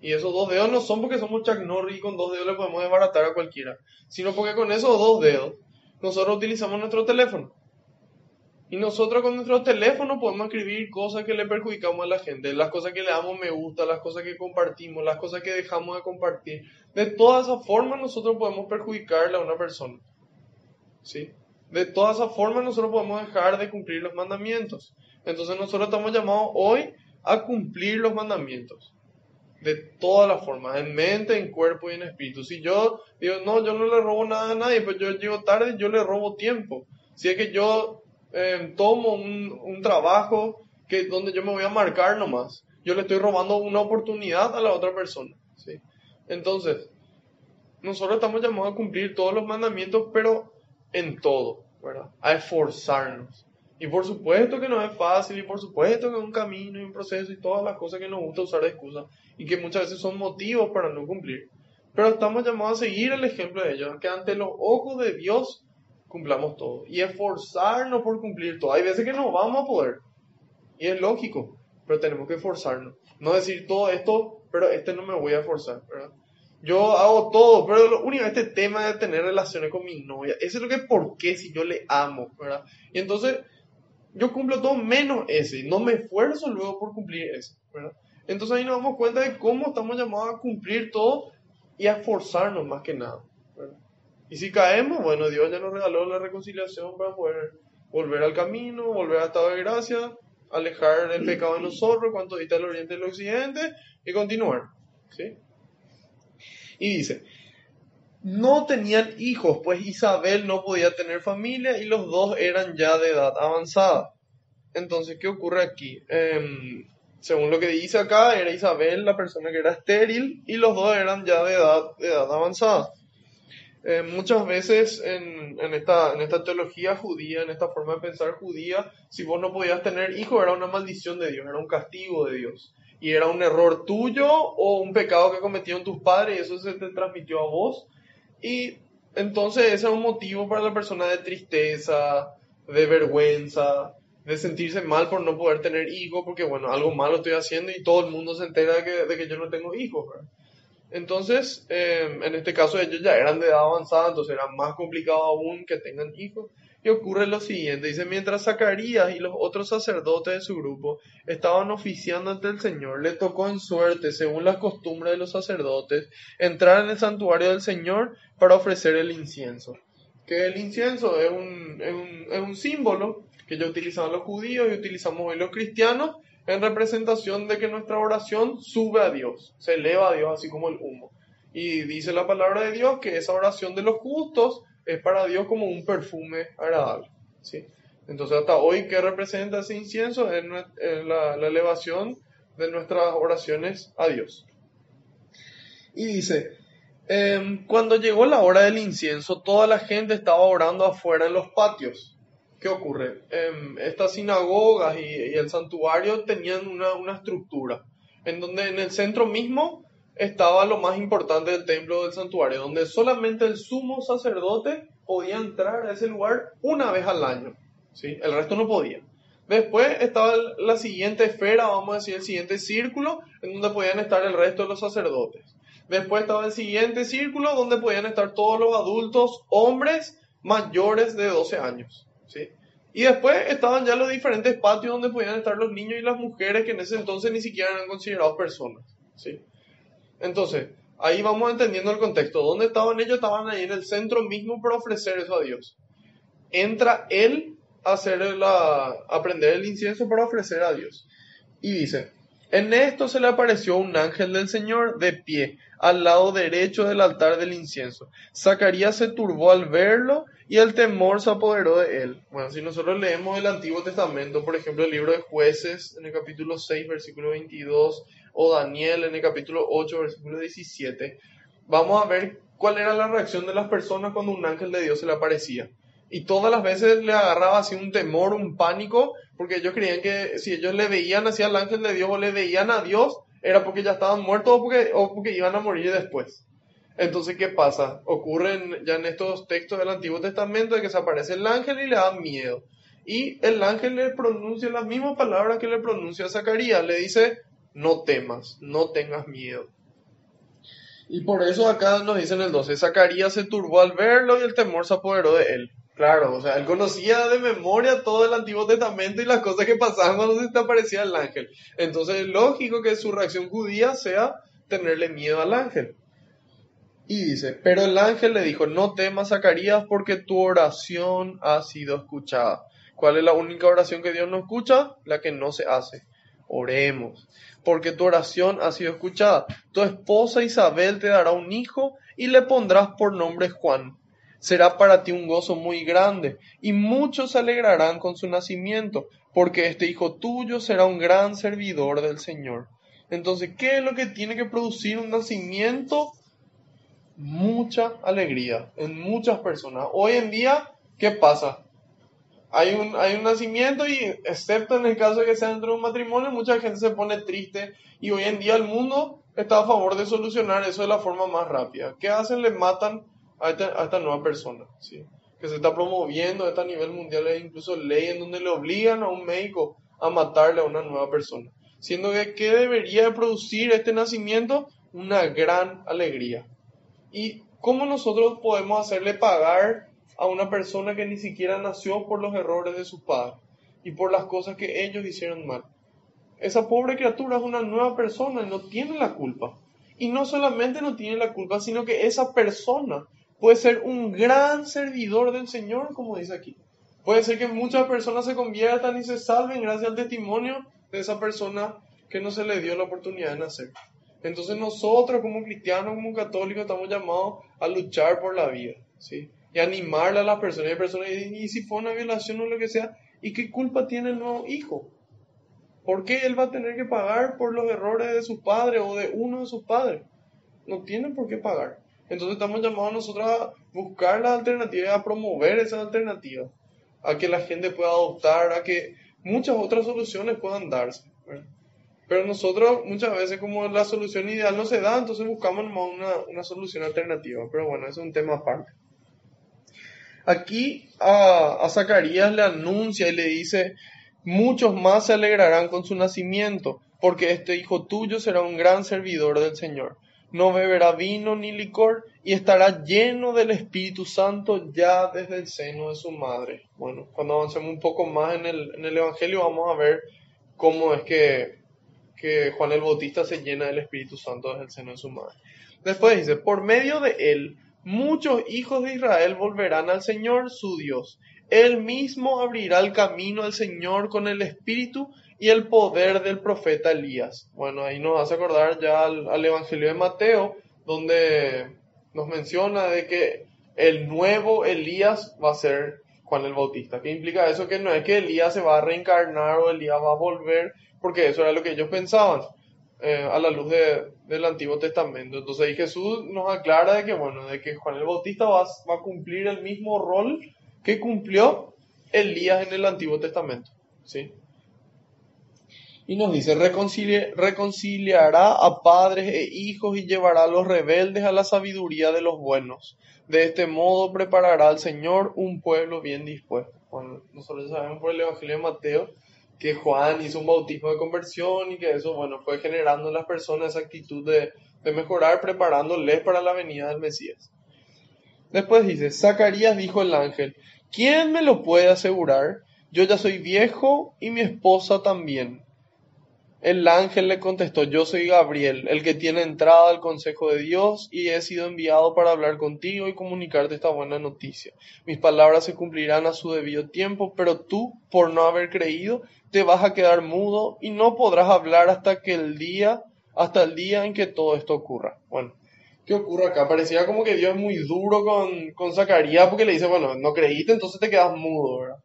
Y esos dos dedos no son porque somos Chuck Norris y con dos dedos le podemos desbaratar a cualquiera, sino porque con esos dos dedos nosotros utilizamos nuestro teléfono. Y nosotros con nuestro teléfono podemos escribir cosas que le perjudicamos a la gente, las cosas que le damos me gusta, las cosas que compartimos, las cosas que dejamos de compartir. De todas esas formas nosotros podemos perjudicarle a una persona. ¿Sí? De todas esas formas nosotros podemos dejar de cumplir los mandamientos. Entonces nosotros estamos llamados hoy a cumplir los mandamientos. De todas las formas, en mente, en cuerpo y en espíritu. Si yo digo, no, yo no le robo nada a nadie, pero yo llego tarde, yo le robo tiempo. Si es que yo Em, tomo un, trabajo que, donde yo me voy a marcar nomás. Yo le estoy robando una oportunidad a la otra persona. ¿sí? Entonces, nosotros estamos llamados a cumplir todos los mandamientos, pero en todo, ¿verdad? A esforzarnos. Y por supuesto que no es fácil, y por supuesto que es un camino y un proceso y todas las cosas que nos gusta usar de excusa y que muchas veces son motivos para no cumplir. Pero estamos llamados a seguir el ejemplo de ellos, que ante los ojos de Dios cumplamos todo. Y esforzarnos por cumplir todo. Hay veces que no vamos a poder. Y es lógico, pero tenemos que esforzarnos. No decir todo esto, pero este no me voy a esforzar, ¿verdad? Yo hago todo, pero lo único, este tema de tener relaciones con mi novia, eso es lo que por qué si yo le amo, ¿verdad? Y entonces yo cumplo todo menos ese, no me esfuerzo luego por cumplir ¿verdad? Entonces ahí nos damos cuenta de cómo estamos llamados a cumplir todo y a esforzarnos más que nada. Y si caemos, bueno, Dios ya nos regaló la reconciliación para poder volver al camino, volver al estado de gracia, alejar el pecado de nosotros, cuanto dista el oriente y el occidente, y continuar. ¿sí? Y dice, no tenían hijos, pues Isabel no podía tener familia y los dos eran ya de edad avanzada. Entonces, ¿qué ocurre aquí? Em, según lo que dice acá, era Isabel la persona que era estéril y los dos eran ya de edad, de edad avanzada. Eh, muchas veces en, en, esta, en esta teología judía, en esta forma de pensar judía, si vos no podías tener hijos era una maldición de Dios, era un castigo de Dios. Y era un error tuyo o un pecado que cometieron tus padres y eso se te transmitió a vos. Y entonces ese es un motivo para la persona de tristeza, de vergüenza, de sentirse mal por no poder tener hijos, porque bueno, algo malo estoy haciendo y todo el mundo se entera de que, yo no tengo hijos. Entonces, em, en este caso ellos ya eran de edad avanzada, entonces era más complicado aún que tengan hijos. Y ocurre lo siguiente, dice, mientras Zacarías y los otros sacerdotes de su grupo estaban oficiando ante el Señor, le tocó en suerte, según las costumbres de los sacerdotes, entrar en el santuario del Señor para ofrecer el incienso. Que el incienso es un, es un, es un símbolo que ya utilizaban los judíos y utilizamos hoy los cristianos en representación de que nuestra oración sube a Dios, se eleva a Dios así como el humo. Y dice la palabra de Dios que esa oración de los justos es para Dios como un perfume agradable. ¿sí? Entonces hasta hoy, ¿qué representa ese incienso? Es la, elevación de nuestras oraciones a Dios. Y dice, em, cuando llegó la hora del incienso, toda la gente estaba orando afuera en los patios. ¿qué ocurre? Em, estas sinagogas y, el santuario tenían una, estructura, en donde en el centro mismo estaba lo más importante del templo del santuario, donde solamente el sumo sacerdote podía entrar a ese lugar una vez al año, ¿sí? el resto no podía. Después estaba la siguiente esfera, vamos a decir, el siguiente círculo, en donde podían estar el resto de los sacerdotes. Después estaba el siguiente círculo donde podían estar todos los adultos, hombres mayores de 12 años. ¿sí? Y después estaban ya los diferentes patios donde podían estar los niños y las mujeres que en ese entonces ni siquiera eran considerados personas. ¿sí? Entonces, ahí vamos entendiendo el contexto. ¿Dónde estaban ellos? Estaban ahí en el centro mismo para ofrecer eso a Dios. Entra él a hacer la, prender el incienso para ofrecer a Dios. Y dice, en esto se le apareció un ángel del Señor de pie al lado derecho del altar del incienso. Zacarías se turbó al verlo y el temor se apoderó de él. Bueno, si nosotros leemos el Antiguo Testamento, por ejemplo, el libro de jueces en el capítulo 6, versículo 22, o Daniel en el capítulo 8, versículo 17, vamos a ver cuál era la reacción de las personas cuando un ángel de Dios se le aparecía. Y todas las veces le agarraba así un temor, un pánico, porque ellos creían que si ellos le veían hacia el ángel de Dios o le veían a Dios, era porque ya estaban muertos o porque, o porque iban a morir después. Entonces, ¿qué pasa? Ocurren ya en estos textos del Antiguo Testamento de que se aparece el ángel y le da miedo. Y el ángel le pronuncia las mismas palabras que le pronuncia a Zacarías. Le dice, no temas, no tengas miedo. Y por eso acá nos dice en el 12, Zacarías se turbó al verlo y el temor se apoderó de él. Claro, o sea, él conocía de memoria todo el Antiguo Testamento y las cosas que pasaban cuando se te aparecía el ángel. Entonces es lógico que su reacción judía sea tenerle miedo al ángel. Y dice, pero el ángel le dijo, no temas Zacarías porque tu oración ha sido escuchada. ¿Cuál es la única oración que Dios no escucha? La que no se hace. Oremos, porque tu oración ha sido escuchada. Tu esposa Isabel te dará un hijo y le pondrás por nombre Juan será para ti un gozo muy grande, y muchos se alegrarán con su nacimiento, porque este hijo tuyo será un gran servidor del Señor. Entonces, ¿qué es lo que tiene que producir un nacimiento? Mucha alegría en muchas personas. Hoy en día, ¿qué pasa? Hay un, hay un nacimiento y, excepto en el caso de que sea dentro de un matrimonio, mucha gente se pone triste y hoy en día el mundo está a favor de solucionar eso de la forma más rápida. ¿Qué hacen? Le matan a esta, nueva persona, ¿sí? que se está promoviendo a nivel mundial, hay incluso leyes en donde le obligan a un médico a matarle a una nueva persona. Siendo que, ¿qué debería producir este nacimiento? Una gran alegría. ¿Y cómo nosotros podemos hacerle pagar a una persona que ni siquiera nació por los errores de sus padres y por las cosas que ellos hicieron mal? Esa pobre criatura es una nueva persona y no tiene la culpa. Y no solamente no tiene la culpa, sino que esa persona puede ser un gran servidor del Señor, como dice aquí. Puede ser que muchas personas se conviertan y se salven gracias al testimonio de esa persona que no se le dio la oportunidad de nacer. Entonces nosotros como cristianos, como católicos, estamos llamados a luchar por la vida, ¿sí? Y animarle a las personas, y personas, y, si fue una violación o lo que sea, ¿y qué culpa tiene el nuevo hijo? ¿Por qué él va a tener que pagar por los errores de sus padres o de uno de sus padres? No tienen por qué pagar. Entonces estamos llamados nosotros a buscar las alternativas, a promover esas alternativas, a que la gente pueda adoptar, a que muchas otras soluciones puedan darse. Pero nosotros muchas veces como la solución ideal no se da, entonces buscamos una, una solución alternativa. Pero bueno, es un tema aparte. Aquí a, a Zacarías le anuncia y le dice, muchos más se alegrarán con su nacimiento, porque este hijo tuyo será un gran servidor del Señor no beberá vino ni licor y estará lleno del Espíritu Santo ya desde el seno de su madre. Bueno, cuando avancemos un poco más en el, en el Evangelio vamos a ver cómo es que, que Juan el Bautista se llena del Espíritu Santo desde el seno de su madre. Después dice, por medio de él, muchos hijos de Israel volverán al Señor su Dios. Él mismo abrirá el camino al Señor con el Espíritu y el poder del profeta Elías. Bueno, ahí nos hace acordar ya al, Evangelio de Mateo, donde nos menciona de que el nuevo Elías va a ser Juan el Bautista. ¿Qué implica eso? Que no es que Elías se va a reencarnar o Elías va a volver, porque eso era lo que ellos pensaban eh, a la luz del Antiguo Testamento. Entonces ahí Jesús nos aclara de que, bueno, de que Juan el Bautista va, va a cumplir el mismo rol que cumplió Elías en el Antiguo Testamento. ¿sí? Y nos dice, reconciliará a padres e hijos y llevará a los rebeldes a la sabiduría de los buenos. De este modo preparará al Señor un pueblo bien dispuesto. Bueno, nosotros sabemos por el Evangelio de Mateo que Juan hizo un bautismo de conversión y que eso, bueno, fue generando en las personas esa actitud de, mejorar preparándoles para la venida del Mesías. Después dice, Zacarías dijo el ángel, ¿quién me lo puede asegurar? Yo ya soy viejo y mi esposa también. El ángel le contestó, yo soy Gabriel, el que tiene entrada al consejo de Dios y he sido enviado para hablar contigo y comunicarte esta buena noticia. Mis palabras se cumplirán a su debido tiempo, pero tú, por no haber creído, te vas a quedar mudo y no podrás hablar hasta que el día, hasta el día en que todo esto ocurra. Bueno, ¿qué ocurre acá? Parecía como que Dios es muy duro con, con Zacarías porque le dice, bueno, no creíste, entonces te quedas mudo, ¿verdad?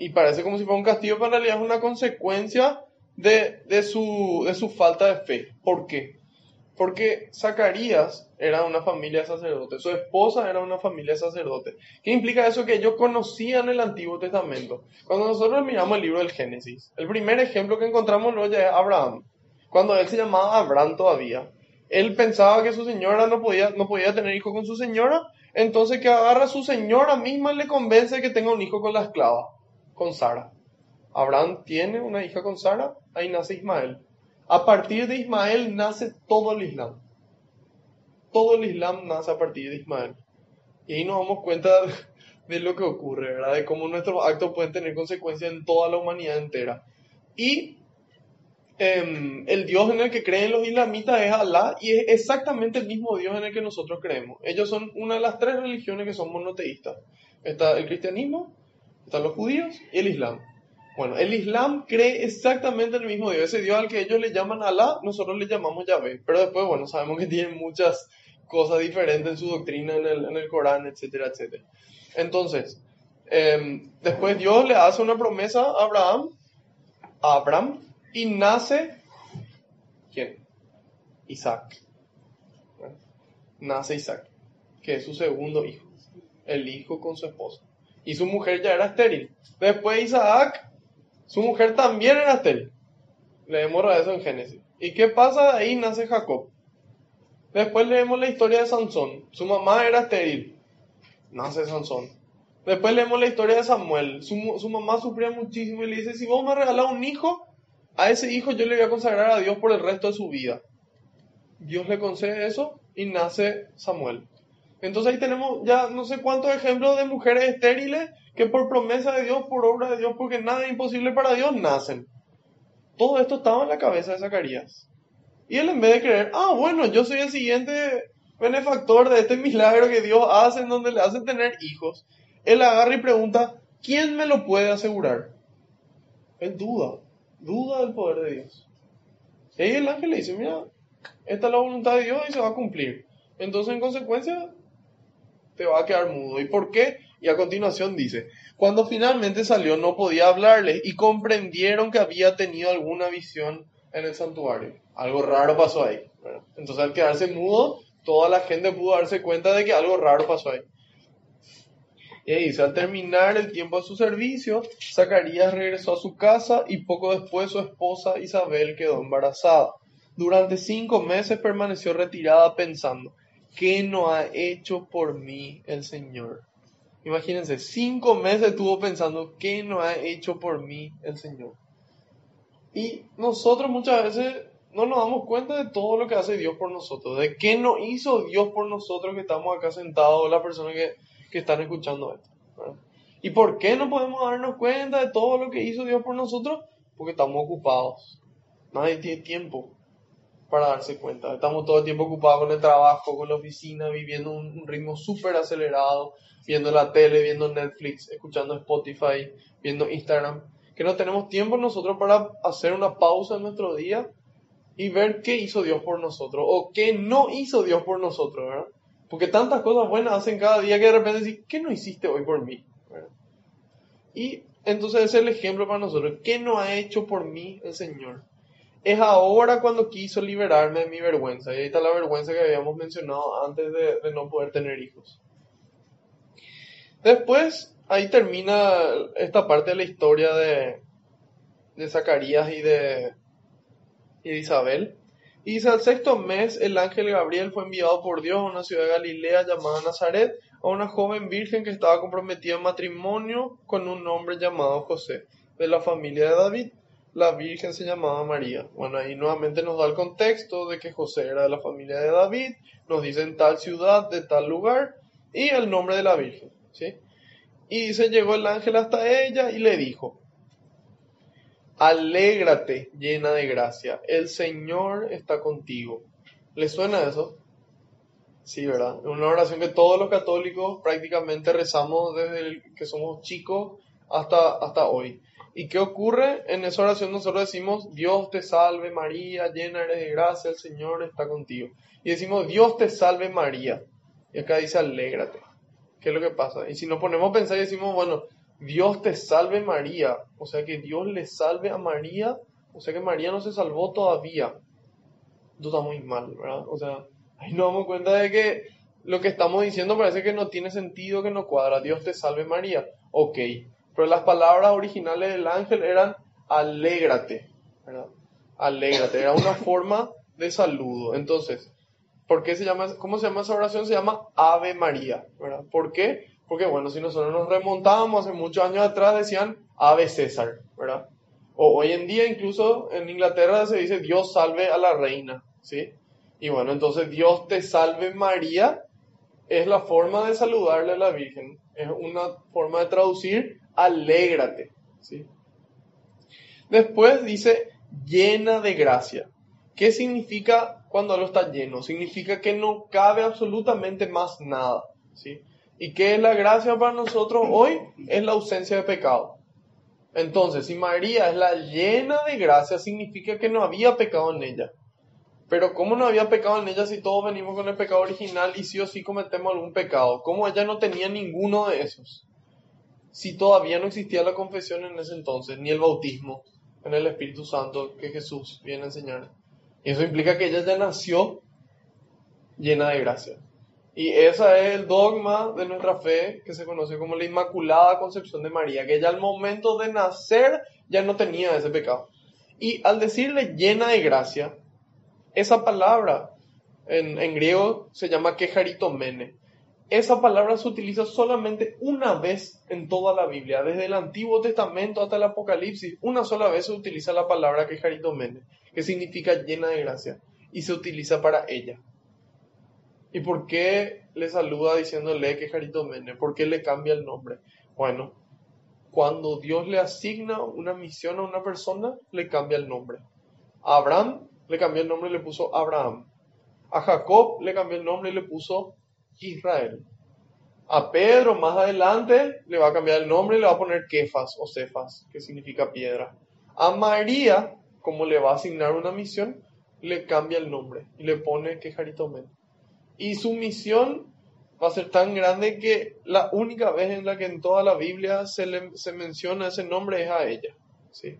Y parece como si fuera un castigo, pero en realidad es una consecuencia de, de, su, de su falta de fe. ¿Por qué? Porque Zacarías era una familia de sacerdotes, su esposa era una familia de sacerdotes. ¿Qué implica eso? Que ellos conocían el Antiguo Testamento. Cuando nosotros miramos el libro del Génesis, el primer ejemplo que encontramos luego es Abraham. Cuando él se llamaba Abraham todavía, él pensaba que su señora no podía, no podía tener hijo con su señora, entonces que agarra a su señora misma y le convence que tenga un hijo con la esclava, con Sara. Abraham tiene una hija con Sara, ahí nace Ismael. A partir de Ismael nace todo el Islam. Todo el Islam nace a partir de Ismael. Y ahí nos damos cuenta de lo que ocurre, ¿verdad? De cómo nuestros actos pueden tener consecuencias en toda la humanidad entera. Y em, el Dios en el que creen los islamitas es Alá y es exactamente el mismo Dios en el que nosotros creemos. Ellos son una de las tres religiones que son monoteístas. Está el cristianismo, están los judíos y el islam. Bueno, el Islam cree exactamente el mismo Dios. Ese Dios al que ellos le llaman Alá, nosotros le llamamos Yahvé. Pero después, bueno, sabemos que tienen muchas cosas diferentes en su doctrina, en el, en el Corán, etcétera, etcétera. Entonces, em, después Dios le hace una promesa a Abraham, a Abraham, y nace, ¿quién? Isaac. Nace Isaac, que es su segundo hijo, el hijo con su esposa. Y su mujer ya era estéril. Después Isaac su mujer también era estéril. Leemos eso en Génesis. ¿Y qué pasa? Ahí nace Jacob. Después leemos la historia de Sansón. Su mamá era estéril. Nace Sansón. Después leemos la historia de Samuel. Su, mamá sufría muchísimo y le dice, si vos me regalás un hijo, a ese hijo yo le voy a consagrar a Dios por el resto de su vida. Dios le concede eso y nace Samuel. Entonces ahí tenemos ya no sé cuántos ejemplos de mujeres estériles que por promesa de Dios, por obra de Dios, porque nada es imposible para Dios, nacen. Todo esto estaba en la cabeza de Zacarías. Y él en vez de creer, ah, bueno, yo soy el siguiente benefactor de este milagro que Dios hace en donde le hace tener hijos, él agarra y pregunta, ¿quién me lo puede asegurar? Él duda, duda del poder de Dios. Y el ángel le dice, mira, esta es la voluntad de Dios y se va a cumplir. Entonces, en consecuencia, te va a quedar mudo. ¿Y por qué? Y a continuación dice, cuando finalmente salió no podía hablarle y comprendieron que había tenido alguna visión en el santuario. Algo raro pasó ahí. entonces al quedarse mudo, toda la gente pudo darse cuenta de que algo raro pasó ahí. Y dice, al terminar el tiempo de su servicio, Zacarías regresó a su casa y poco después su esposa Isabel quedó embarazada. Durante cinco meses permaneció retirada pensando, ¿qué no ha hecho por mí el Señor? Imagínense, cinco meses estuvo pensando, ¿qué no ha hecho por mí el Señor? Y nosotros muchas veces no nos damos cuenta de todo lo que hace Dios por nosotros, de qué no hizo Dios por nosotros que estamos acá sentados, las personas que, que están escuchando esto. ¿Y por qué no podemos darnos cuenta de todo lo que hizo Dios por nosotros? Porque estamos ocupados. Nadie tiene tiempo para darse cuenta. Estamos todo el tiempo ocupados con el trabajo, con la oficina, viviendo un, ritmo súper acelerado, viendo la tele, viendo Netflix, escuchando Spotify, viendo Instagram, que no tenemos tiempo nosotros para hacer una pausa en nuestro día y ver qué hizo Dios por nosotros o qué no hizo Dios por nosotros, ¿verdad? Porque tantas cosas buenas hacen cada día que de repente decís, ¿qué no hiciste hoy por mí? Y entonces es el ejemplo para nosotros. ¿Qué no ha hecho por mí el Señor? Es ahora cuando quiso liberarme de mi vergüenza. Y ahí está la vergüenza que habíamos mencionado antes de, no poder tener hijos. Después, ahí termina esta parte de la historia de, de Zacarías y de, y de Isabel. Y dice, al sexto mes, el ángel Gabriel fue enviado por Dios a una ciudad de Galilea llamada Nazaret, a una joven virgen que estaba comprometida en matrimonio con un hombre llamado José, de la familia de David la Virgen se llamaba María. Bueno, ahí nuevamente nos da el contexto de que José era de la familia de David, nos dicen tal ciudad, de tal lugar, y el nombre de la Virgen, ¿sí? Y se llegó el ángel hasta ella y le dijo, Alégrate llena de gracia, el Señor está contigo. ¿Le suena eso? Sí, ¿verdad? Una oración que todos los católicos prácticamente rezamos desde que somos chicos hasta, hasta hoy. ¿Y qué ocurre? En esa oración nosotros decimos, Dios te salve María, llena eres de gracia, el Señor está contigo. Y decimos, Dios te salve María. Y acá dice, alégrate. ¿Qué es lo que pasa? Y si nos ponemos a pensar y decimos, bueno, Dios te salve María, o sea que Dios le salve a María, o sea que María no se salvó todavía. Esto está muy mal, ¿verdad? O sea, ahí nos damos cuenta de que lo que estamos diciendo parece que no tiene sentido, que no cuadra. Dios te salve María. Ok, pero las palabras originales del ángel eran alégrate, ¿verdad? Alégrate, era una forma de saludo. Entonces, ¿por qué se llama, cómo se llama esa oración? Se llama Ave María, ¿verdad? ¿Por qué? Porque bueno, si nosotros nos remontábamos hace muchos años atrás decían Ave César, ¿verdad? O hoy en día incluso en Inglaterra se dice Dios salve a la reina, ¿sí? Y bueno, entonces Dios te salve María es la forma de saludarle a la Virgen, es una forma de traducir alégrate, ¿sí? Después dice llena de gracia. ¿Qué significa cuando algo está lleno? Significa que no cabe absolutamente más nada, ¿sí? ¿Y qué es la gracia para nosotros hoy? Es la ausencia de pecado. Entonces, si María es la llena de gracia, significa que no había pecado en ella. Pero ¿cómo no había pecado en ella si todos venimos con el pecado original y sí o sí cometemos algún pecado? ¿Cómo ella no tenía ninguno de esos? Si todavía no existía la confesión en ese entonces, ni el bautismo en el Espíritu Santo que Jesús viene a enseñar. Y eso implica que ella ya nació llena de gracia. Y ese es el dogma de nuestra fe que se conoce como la Inmaculada Concepción de María, que ella al momento de nacer ya no tenía ese pecado. Y al decirle llena de gracia, esa palabra en, griego se llama quejaritomene. Esa palabra se utiliza solamente una vez en toda la Biblia, desde el Antiguo Testamento hasta el Apocalipsis. Una sola vez se utiliza la palabra quejaritomene, que significa llena de gracia, y se utiliza para ella. ¿Y por qué le saluda diciéndole que Mene? ¿Por qué le cambia el nombre? Bueno, cuando Dios le asigna una misión a una persona, le cambia el nombre. A Abraham le cambió el nombre y le puso Abraham. A Jacob le cambió el nombre y le puso Israel. A Pedro más adelante le va a cambiar el nombre y le va a poner Kefas o Cefas, que significa piedra. A María, como le va a asignar una misión, le cambia el nombre y le pone Quejarito Men. Y su misión va a ser tan grande que la única vez en la que en toda la Biblia se, le, se menciona ese nombre es a ella. ¿sí?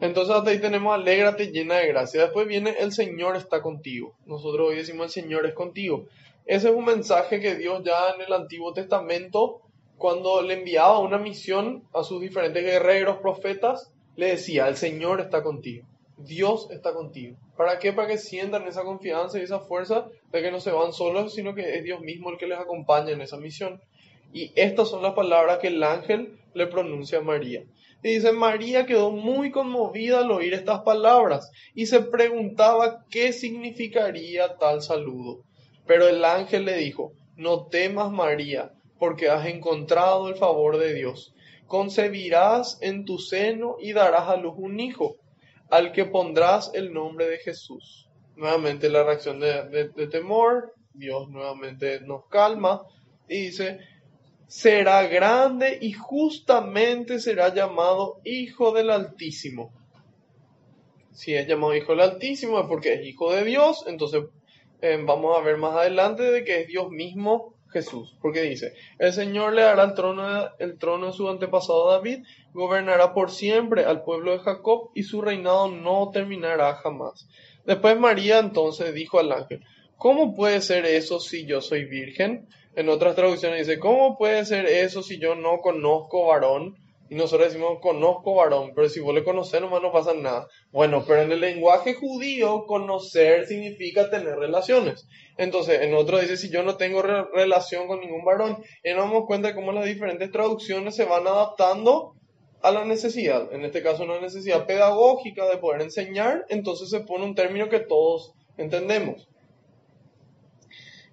Entonces hasta ahí tenemos alégrate llena de gracia. Después viene el Señor está contigo. Nosotros hoy decimos el Señor es contigo. Ese es un mensaje que Dios ya en el Antiguo Testamento, cuando le enviaba una misión a sus diferentes guerreros, profetas, le decía, el Señor está contigo. Dios está contigo. ¿Para qué? Para que sientan esa confianza y esa fuerza de que no se van solos, sino que es Dios mismo el que les acompaña en esa misión. Y estas son las palabras que el ángel le pronuncia a María. Y dice, María quedó muy conmovida al oír estas palabras y se preguntaba qué significaría tal saludo. Pero el ángel le dijo, no temas María, porque has encontrado el favor de Dios. Concebirás en tu seno y darás a luz un hijo al que pondrás el nombre de Jesús. Nuevamente la reacción de, temor, Dios nuevamente nos calma y dice, será grande y justamente será llamado Hijo del Altísimo. Si es llamado Hijo del Altísimo es porque es Hijo de Dios, entonces eh, vamos a ver más adelante de que es Dios mismo Jesús, porque dice, el Señor le dará el trono, el trono de su antepasado David, gobernará por siempre al pueblo de Jacob y su reinado no terminará jamás. Después María entonces dijo al ángel, ¿cómo puede ser eso si yo soy virgen? En otras traducciones dice, ¿cómo puede ser eso si yo no conozco varón? Y nosotros decimos, conozco varón, pero si vos le conoces nomás no pasa nada. Bueno, pero en el lenguaje judío, conocer significa tener relaciones. Entonces, en otro dice, si yo no tengo relación con ningún varón, y nos damos cuenta de cómo las diferentes traducciones se van adaptando a la necesidad, en este caso una necesidad pedagógica de poder enseñar, entonces se pone un término que todos entendemos.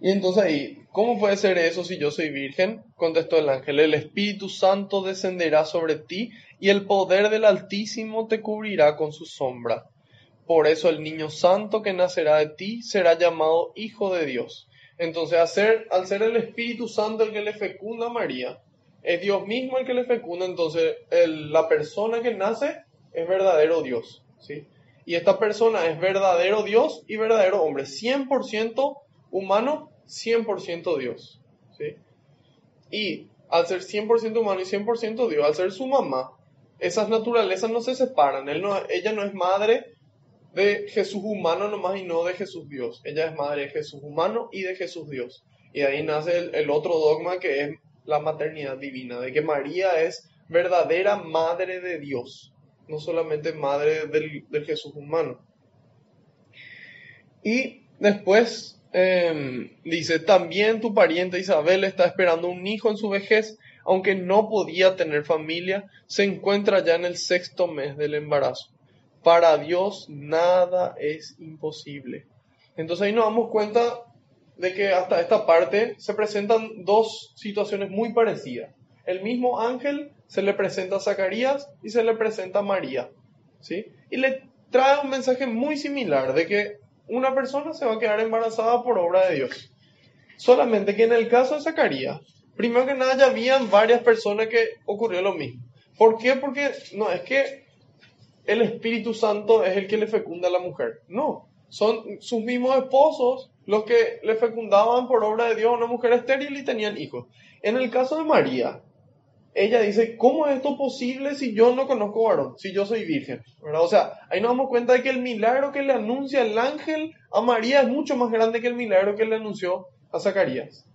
Y entonces ahí, ¿cómo puede ser eso si yo soy virgen? Contestó el ángel, el Espíritu Santo descenderá sobre ti y el poder del Altísimo te cubrirá con su sombra. Por eso el niño santo que nacerá de ti será llamado Hijo de Dios. Entonces, al ser, al ser el Espíritu Santo el que le fecunda a María, es Dios mismo el que le fecunda, entonces la persona que nace es verdadero Dios. ¿sí? Y esta persona es verdadero Dios y verdadero hombre, 100% humano, 100% Dios. ¿sí? Y al ser 100% humano y 100% Dios, al ser su mamá, esas naturalezas no se separan. Él no, ella no es madre de Jesús humano nomás y no de Jesús Dios. Ella es madre de Jesús humano y de Jesús Dios. Y de ahí nace el, otro dogma que es la maternidad divina, de que María es verdadera madre de Dios, no solamente madre del, Jesús humano. Y después em, dice, también tu pariente Isabel está esperando un hijo en su vejez, aunque no podía tener familia, se encuentra ya en el sexto mes del embarazo. Para Dios nada es imposible. Entonces ahí nos damos cuenta de que hasta esta parte se presentan dos situaciones muy parecidas. El mismo ángel se le presenta a Zacarías y se le presenta a María. ¿sí? Y le trae un mensaje muy similar de que una persona se va a quedar embarazada por obra de Dios. Solamente que en el caso de Zacarías, primero que nada ya habían varias personas que ocurrió lo mismo. ¿Por qué? Porque no, es que el Espíritu Santo es el que le fecunda a la mujer. No, son sus mismos esposos los que le fecundaban por obra de Dios a una mujer estéril y tenían hijos. En el caso de María, ella dice, ¿cómo es esto posible si yo no conozco varón, si yo soy virgen? O sea, ahí nos damos cuenta de que el milagro que le anuncia el ángel a María es mucho más grande que el milagro que le anunció a Zacarías.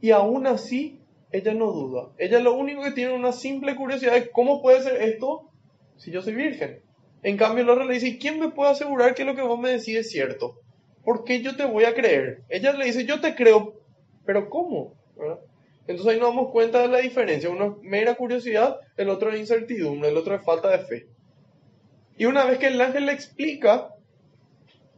Y aún así, ella no duda. Ella lo único que tiene una simple curiosidad es, ¿cómo puede ser esto si yo soy virgen? En cambio, otro le dice, ¿quién me puede asegurar que lo que vos me decís es cierto? ¿Por qué yo te voy a creer? Ella le dice, yo te creo, pero ¿cómo? Entonces ahí nos damos cuenta de la diferencia. Uno es mera curiosidad, el otro es incertidumbre, el otro es falta de fe. Y una vez que el ángel le explica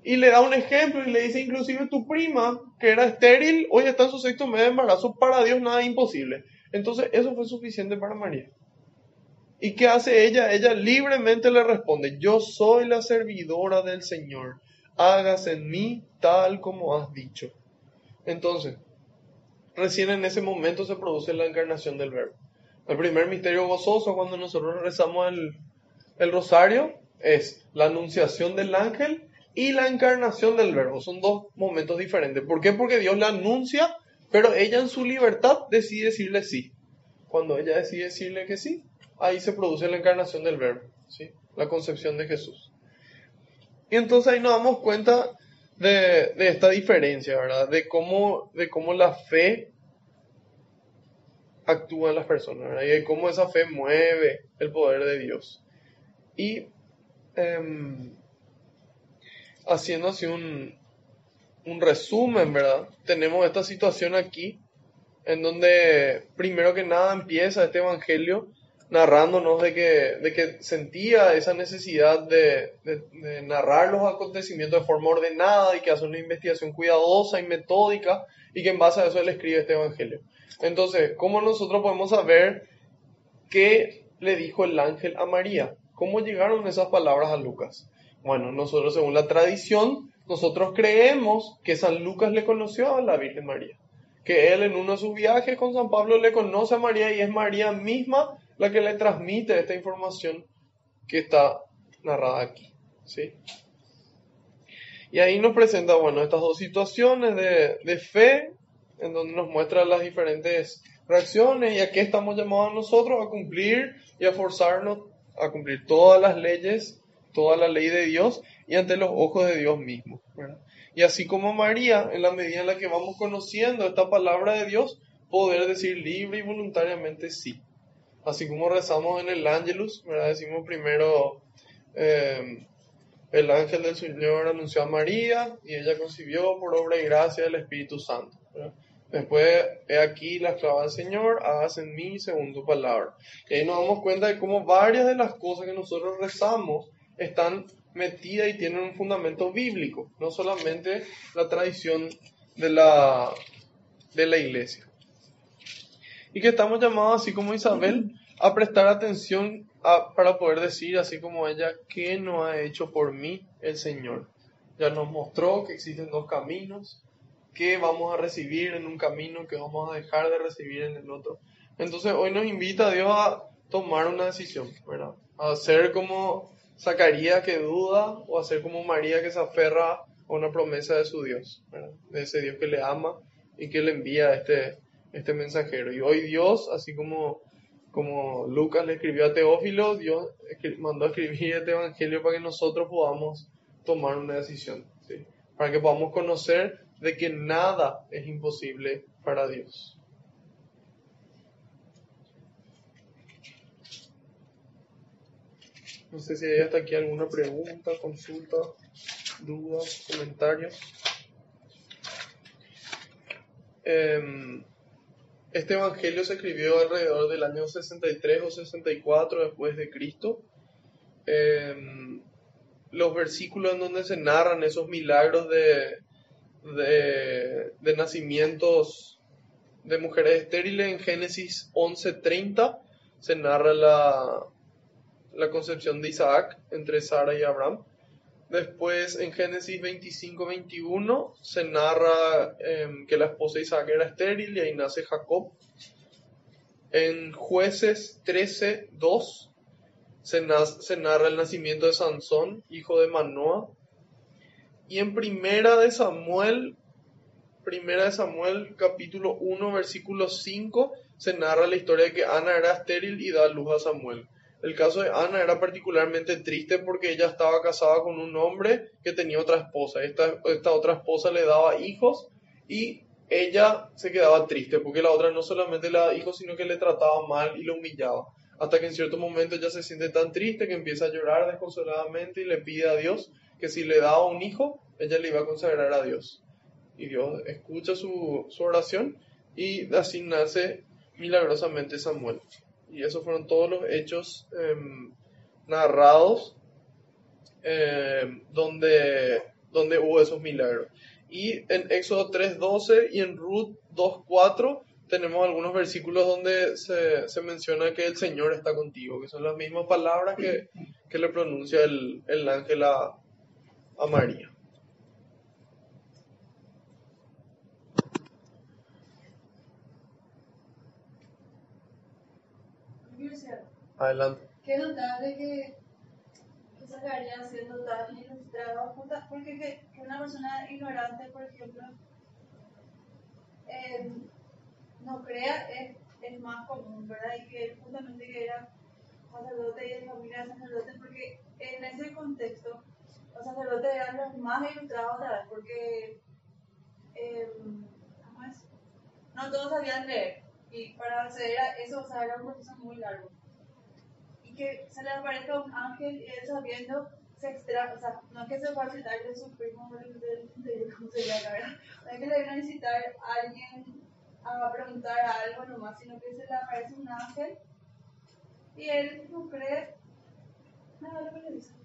y le da un ejemplo y le dice inclusive tu prima, que era estéril, hoy está en su sexto mes de embarazo, para Dios nada imposible. Entonces eso fue suficiente para María. ¿Y qué hace ella? Ella libremente le responde, yo soy la servidora del Señor, hágase en mí tal como has dicho. Entonces, recién en ese momento se produce la encarnación del verbo. El primer misterio gozoso cuando nosotros rezamos el, el rosario es la anunciación del ángel y la encarnación del verbo. Son dos momentos diferentes. ¿Por qué? Porque Dios la anuncia, pero ella en su libertad decide decirle sí. Cuando ella decide decirle que sí, ahí se produce la encarnación del verbo, ¿sí? la concepción de Jesús. Y entonces ahí nos damos cuenta de, esta diferencia, ¿verdad? De cómo, de cómo la fe actúa en las personas, ¿verdad? Y de cómo esa fe mueve el poder de Dios. Y em, haciendo así un, un resumen, ¿verdad? Tenemos esta situación aquí en donde primero que nada empieza este evangelio narrándonos de que, de que sentía esa necesidad de, narrar los acontecimientos de forma ordenada y que hace una investigación cuidadosa y metódica y que en base a eso él escribe este evangelio. Entonces, ¿cómo nosotros podemos saber qué le dijo el ángel a María? ¿Cómo llegaron esas palabras a Lucas? Bueno, nosotros según la tradición, nosotros creemos que San Lucas le conoció a la Virgen María. Que él en uno de sus viajes con San Pablo le conoce a María y es María misma la que le transmite esta información que está narrada aquí. ¿sí? Y ahí nos presenta, bueno, estas dos situaciones de, de fe, en donde nos muestra las diferentes reacciones y a qué estamos llamados nosotros a cumplir y a forzarnos a cumplir todas las leyes, toda la ley de Dios y ante los ojos de Dios mismo. Y así como María, en la medida en la que vamos conociendo esta palabra de Dios, poder decir libre y voluntariamente sí así como rezamos en el ¿verdad? decimos primero, eh, el ángel del Señor anunció a María y ella concibió por obra y gracia del Espíritu Santo. Después, he aquí la esclava del Señor, hagas en mí según tu palabra. Y ahí nos damos cuenta de cómo varias de las cosas que nosotros rezamos están metidas y tienen un fundamento bíblico, no solamente la tradición de la, de la iglesia. Y que estamos llamados, así como Isabel, a prestar atención para poder decir, así como ella, ¿qué no ha hecho por mí el Señor? Ya nos mostró que existen dos caminos, que vamos a recibir en un camino, que vamos a dejar de recibir en el otro. Entonces hoy nos invita a Dios a tomar una decisión, ¿verdad? A hacer como Zacarías que duda o a hacer como María que se aferra a una promesa de su Dios, de ese Dios que le ama y que le envía este, este mensajero. Y hoy Dios, así como como Lucas le escribió a Teófilo, Dios mandó a escribir este Evangelio para que nosotros podamos tomar una decisión, para que podamos conocer de que nada es imposible para Dios. No sé si hay hasta aquí alguna pregunta, consulta, duda, comentarios. Em, este evangelio se escribió alrededor del año 63 o 64 después de Cristo. Em, los versículos en donde se narran esos milagros de, de, nacimientos de mujeres estériles en Génesis 11:30 se narra la, la concepción de Isaac entre Sara y Abraham. Después en Génesis 25, 21 se narra em, que la esposa de Isaac era estéril y ahí nace Jacob. En Jueces 13, 2 se, narra el nacimiento de Sansón, hijo de Manoah. Y en Primera de Samuel, Primera de Samuel capítulo 1 versículo 5 se narra la historia de que Ana era estéril y da luz a Samuel. El caso de Ana era particularmente triste porque ella estaba casada con un hombre que tenía otra esposa. Esta, esta otra esposa le daba hijos y ella se quedaba triste porque la otra no solamente le daba hijos, sino que le trataba mal y lo humillaba. Hasta que en cierto momento ella se siente tan triste que empieza a llorar desconsoladamente y le pide a Dios que si le daba un hijo, ella le iba a consagrar a Dios. Y Dios escucha su, su oración y así nace milagrosamente Samuel. Y esos fueron todos los hechos em, narrados em, donde, donde hubo esos milagros. Y en Éxodo 3.12 y en Ruth 2.4 tenemos algunos versículos donde se, se, menciona que el Señor está contigo, que son las mismas palabras que, que le pronuncia el, el ángel a, a María. Adelante. Qué notable que, que Zacarías siendo tan ilustrado, porque que, una persona ignorante, por ejemplo, eh, no crea es, es, más común, ¿verdad? Y que justamente que era sacerdote y de familia sacerdote, porque en ese contexto los sacerdotes eran los más ilustrados, ¿verdad? Porque, eh. No todos sabían leer, y para acceder a eso, o sea, era un proceso muy largo que se le aparezca un ángel y él sabiendo se extra, o sea, no es que se va a citar de su primo, de, cómo se llama, ¿verdad? No es que le viene a visitar a alguien a preguntar algo nomás, sino que se le aparece un ángel y él no cree nada lo que le dice.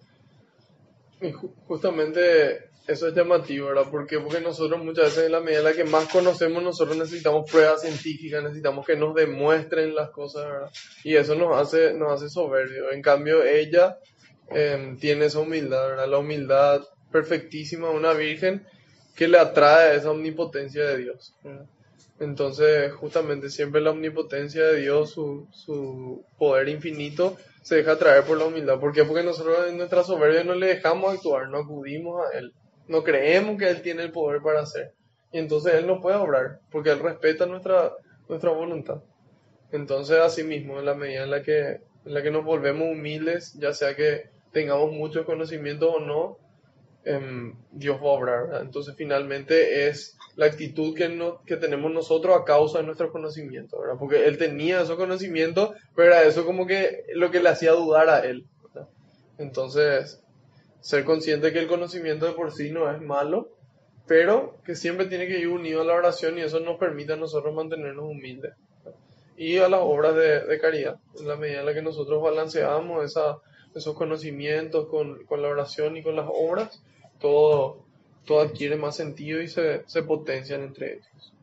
Justamente eso es llamativo, ¿verdad? ¿Por? Porque nosotros muchas veces en la medida en la que más conocemos, nosotros necesitamos pruebas científicas, necesitamos que nos demuestren las cosas, ¿verdad? Y eso nos hace, nos hace soberbio. En cambio, ella em, tiene esa humildad, ¿verdad? La humildad perfectísima de una virgen que le atrae esa omnipotencia de Dios. Entonces, justamente siempre la omnipotencia de Dios, su, su poder infinito, se deja atraer por la humildad. ¿Por qué? Porque nosotros en nuestra soberbia no le dejamos actuar, no acudimos a Él. No creemos que Él tiene el poder para hacer. Y entonces Él no puede obrar, porque Él respeta nuestra, nuestra voluntad. Entonces, así mismo, en la medida en la, que, en la que nos volvemos humildes, ya sea que tengamos mucho conocimiento o no, em, Dios va a obrar. Entonces, finalmente es la actitud que, no, que tenemos nosotros a causa de nuestro conocimiento, ¿verdad? Porque Él tenía esos conocimientos, pero eso como que lo que le hacía dudar a Él. Entonces, ser consciente que el conocimiento de por sí no es malo, pero que siempre tiene que ir unido a la oración y eso nos permite a nosotros mantenernos humildes. Y a las obras de, caridad, en la medida en la que nosotros balanceamos esa, esos conocimientos con, con, la oración y con las obras, todo, todo adquiere más sentido y se, se potencian entre ellos.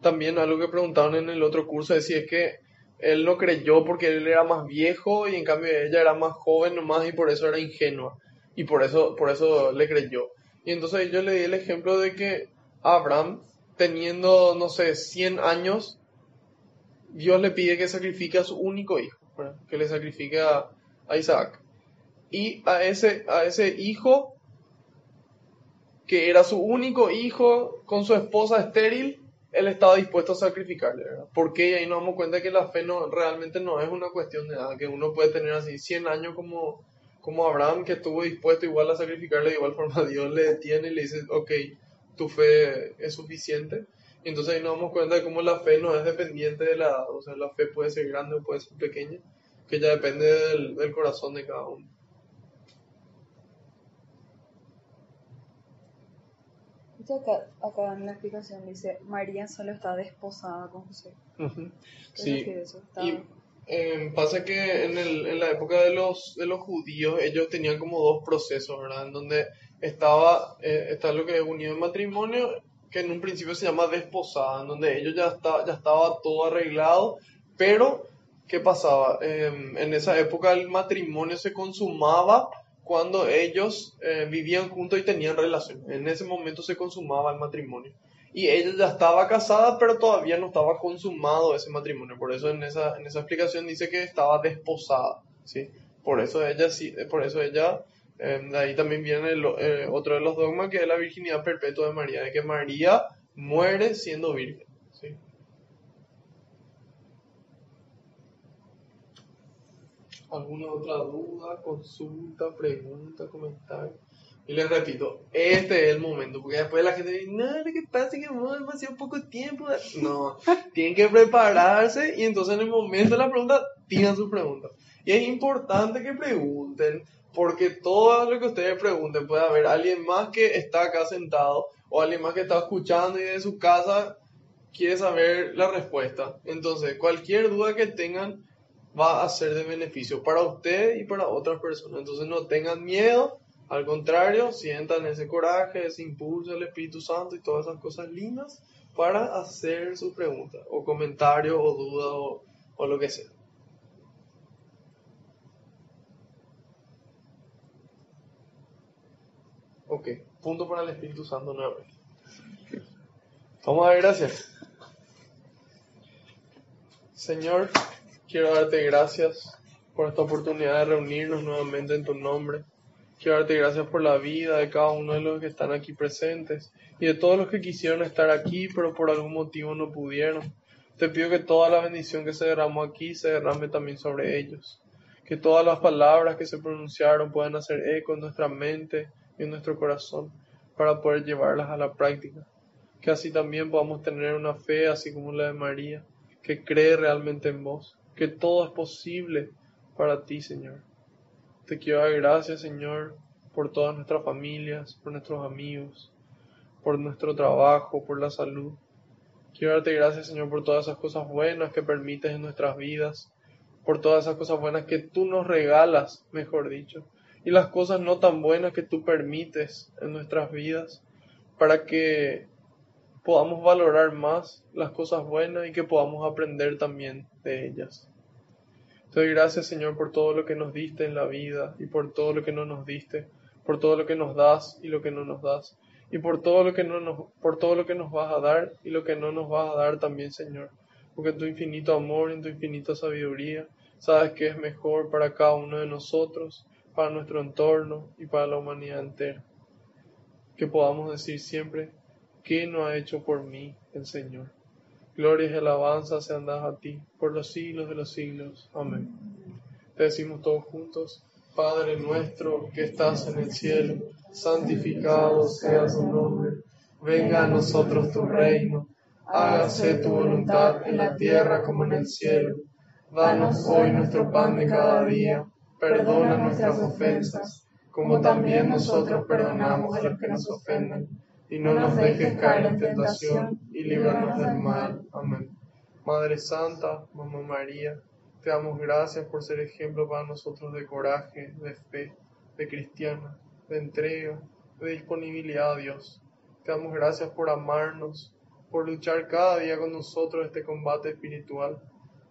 También algo que preguntaron en el otro curso si es que él no creyó porque él era más viejo y en cambio ella era más joven nomás y por eso era ingenua y por eso, por eso le creyó. Y entonces yo le di el ejemplo de que Abraham, teniendo, no sé, 100 años, Dios le pide que sacrifique a su único hijo, que le sacrifique a, Isaac. Y a ese, a ese hijo, que era su único hijo con su esposa estéril, él estaba dispuesto a sacrificarle, ¿verdad? Porque ahí nos damos cuenta que la fe no, realmente no es una cuestión de nada, que uno puede tener así 100 años como, como Abraham, que estuvo dispuesto igual a sacrificarle, de igual forma Dios le detiene y le dice, ok, tu fe es suficiente. Y entonces ahí nos damos cuenta de cómo la fe no es dependiente de la edad, o sea, la fe puede ser grande o puede ser pequeña, que ya depende del, del corazón de cada uno. Acá, acá, en la explicación dice, María solo está desposada con José. sí. Y eh, pasa que en, el, en la época de los, de los judíos ellos tenían como dos procesos, ¿verdad? En donde estaba, eh, está lo que es unión de matrimonio, que en un principio se llama desposada, en donde ellos ya, está, ya estaba todo arreglado, pero ¿qué pasaba? Em, en esa época el matrimonio se consumaba cuando ellos eh, vivían juntos y tenían relación. En ese momento se consumaba el matrimonio. Y ella ya estaba casada, pero todavía no estaba consumado ese matrimonio. Por eso en esa, en esa explicación dice que estaba desposada. ¿sí? Por eso ella, sí, por eso ella eh, de ahí también viene eh, otro de los dogmas que es la virginidad perpetua de María, de que María muere siendo virgen. Alguna otra duda, consulta, pregunta, comentario. Y les repito, este es el momento, porque después la gente dice, no, lo que pasa es que hemos demasiado poco tiempo. No, tienen que prepararse y entonces en el momento de la pregunta, tiran sus preguntas. Y es importante que pregunten, porque todo lo que ustedes pregunten puede haber alguien más que está acá sentado o alguien más que está escuchando y de su casa quiere saber la respuesta. Entonces, cualquier duda que tengan, va a ser de beneficio para usted y para otras personas. Entonces no tengan miedo, al contrario, sientan ese coraje, ese impulso del Espíritu Santo y todas esas cosas lindas para hacer sus preguntas o comentarios o dudas o, lo que sea. Ok, punto para el Espíritu Santo nuevamente. Vamos a ver, gracias. Señor, Quiero darte gracias por esta oportunidad de reunirnos nuevamente en tu nombre. Quiero darte gracias por la vida de cada uno de los que están aquí presentes y de todos los que quisieron estar aquí, pero por algún motivo no pudieron. Te pido que toda la bendición que se derramó aquí se derrame también sobre ellos. Que todas las palabras que se pronunciaron puedan hacer eco en nuestra mente y en nuestro corazón para poder llevarlas a la práctica. Que así también podamos tener una fe así como la de María, que cree realmente en vos que todo es posible para ti, Señor. Te quiero dar gracias, Señor, por todas nuestras familias, por nuestros amigos, por nuestro trabajo, por la salud. Quiero darte gracias, Señor, por todas esas cosas buenas que permites en nuestras vidas, por todas esas cosas buenas que tú nos regalas, mejor dicho, y las cosas no tan buenas que tú permites en nuestras vidas, para que podamos valorar más las cosas buenas y que podamos aprender también de ellas. Te doy gracias, Señor, por todo lo que nos diste en la vida y por todo lo que no nos diste, por todo lo que nos das y lo que no nos das, y por todo lo que no nos, por todo lo que nos vas a dar y lo que no nos vas a dar también, Señor. Porque tu infinito amor y tu infinita sabiduría sabes que es mejor para cada uno de nosotros, para nuestro entorno y para la humanidad entera. Que podamos decir siempre, ¿qué no ha hecho por mí el Señor? Gloria y alabanza sean dadas a ti por los siglos de los siglos. Amén. Te decimos todos juntos, Padre nuestro que estás en el cielo, santificado sea su nombre. Venga a nosotros tu reino. Hágase tu voluntad en la tierra como en el cielo. Danos hoy nuestro pan de cada día. Perdona nuestras ofensas como también nosotros perdonamos a los que nos ofenden. Y no nos dejes caer en tentación, y líbranos del mal. Amén. Madre Santa, Mamá María, te damos gracias por ser ejemplo para nosotros de coraje, de fe, de cristiana, de entrega, de disponibilidad a Dios. Te damos gracias por amarnos, por luchar cada día con nosotros este combate espiritual,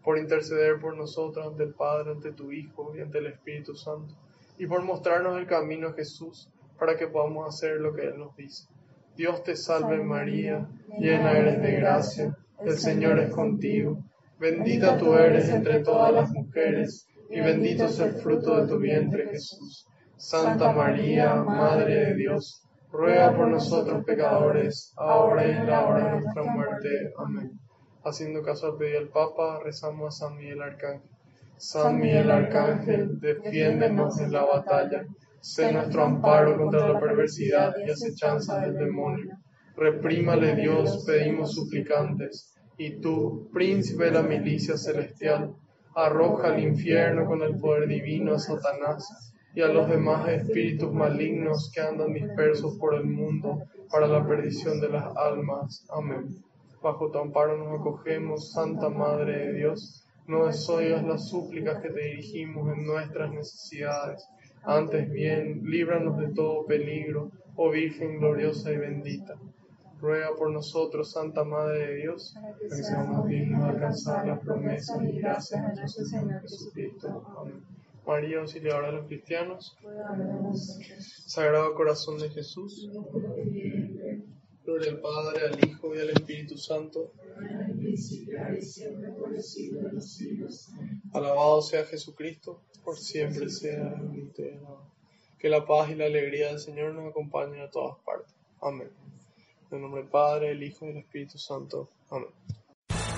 por interceder por nosotros ante el Padre, ante tu Hijo y ante el Espíritu Santo y por mostrarnos el camino a Jesús para que podamos hacer lo que Él nos dice. Dios te salve María, llena eres de gracia, el Señor es contigo, bendita tú eres entre todas las mujeres y bendito es el fruto de tu vientre Jesús. Santa María, Madre de Dios, ruega por nosotros pecadores, ahora y en la hora de nuestra muerte. Amén. Haciendo caso al pedido del Papa, rezamos a San Miguel Arcángel. San Miguel Arcángel, defiéndenos en la batalla, sé nuestro amparo contra la perversidad y acechanza del demonio. Reprímale Dios, pedimos suplicantes, y tú, príncipe de la milicia celestial, arroja al infierno con el poder divino a Satanás y a los demás espíritus malignos que andan dispersos por el mundo para la perdición de las almas. Amén. Bajo tu amparo nos acogemos, Santa Madre de Dios no desoigas las súplicas que te dirigimos en nuestras necesidades. Antes bien, líbranos de todo peligro, oh Virgen gloriosa y bendita. Ruega por nosotros, Santa Madre de Dios, para que seamos dignos de alcanzar las promesas y gracias de nuestro Señor Jesucristo. Amén. María, auxiliadora de los cristianos. Sagrado Corazón de Jesús. Gloria al Padre, al Hijo y al Espíritu Santo. Alabado sea Jesucristo, por siempre sea Que la paz y la alegría del Señor nos acompañen a todas partes. Amén. En el nombre del Padre, el Hijo y el Espíritu Santo. Amén.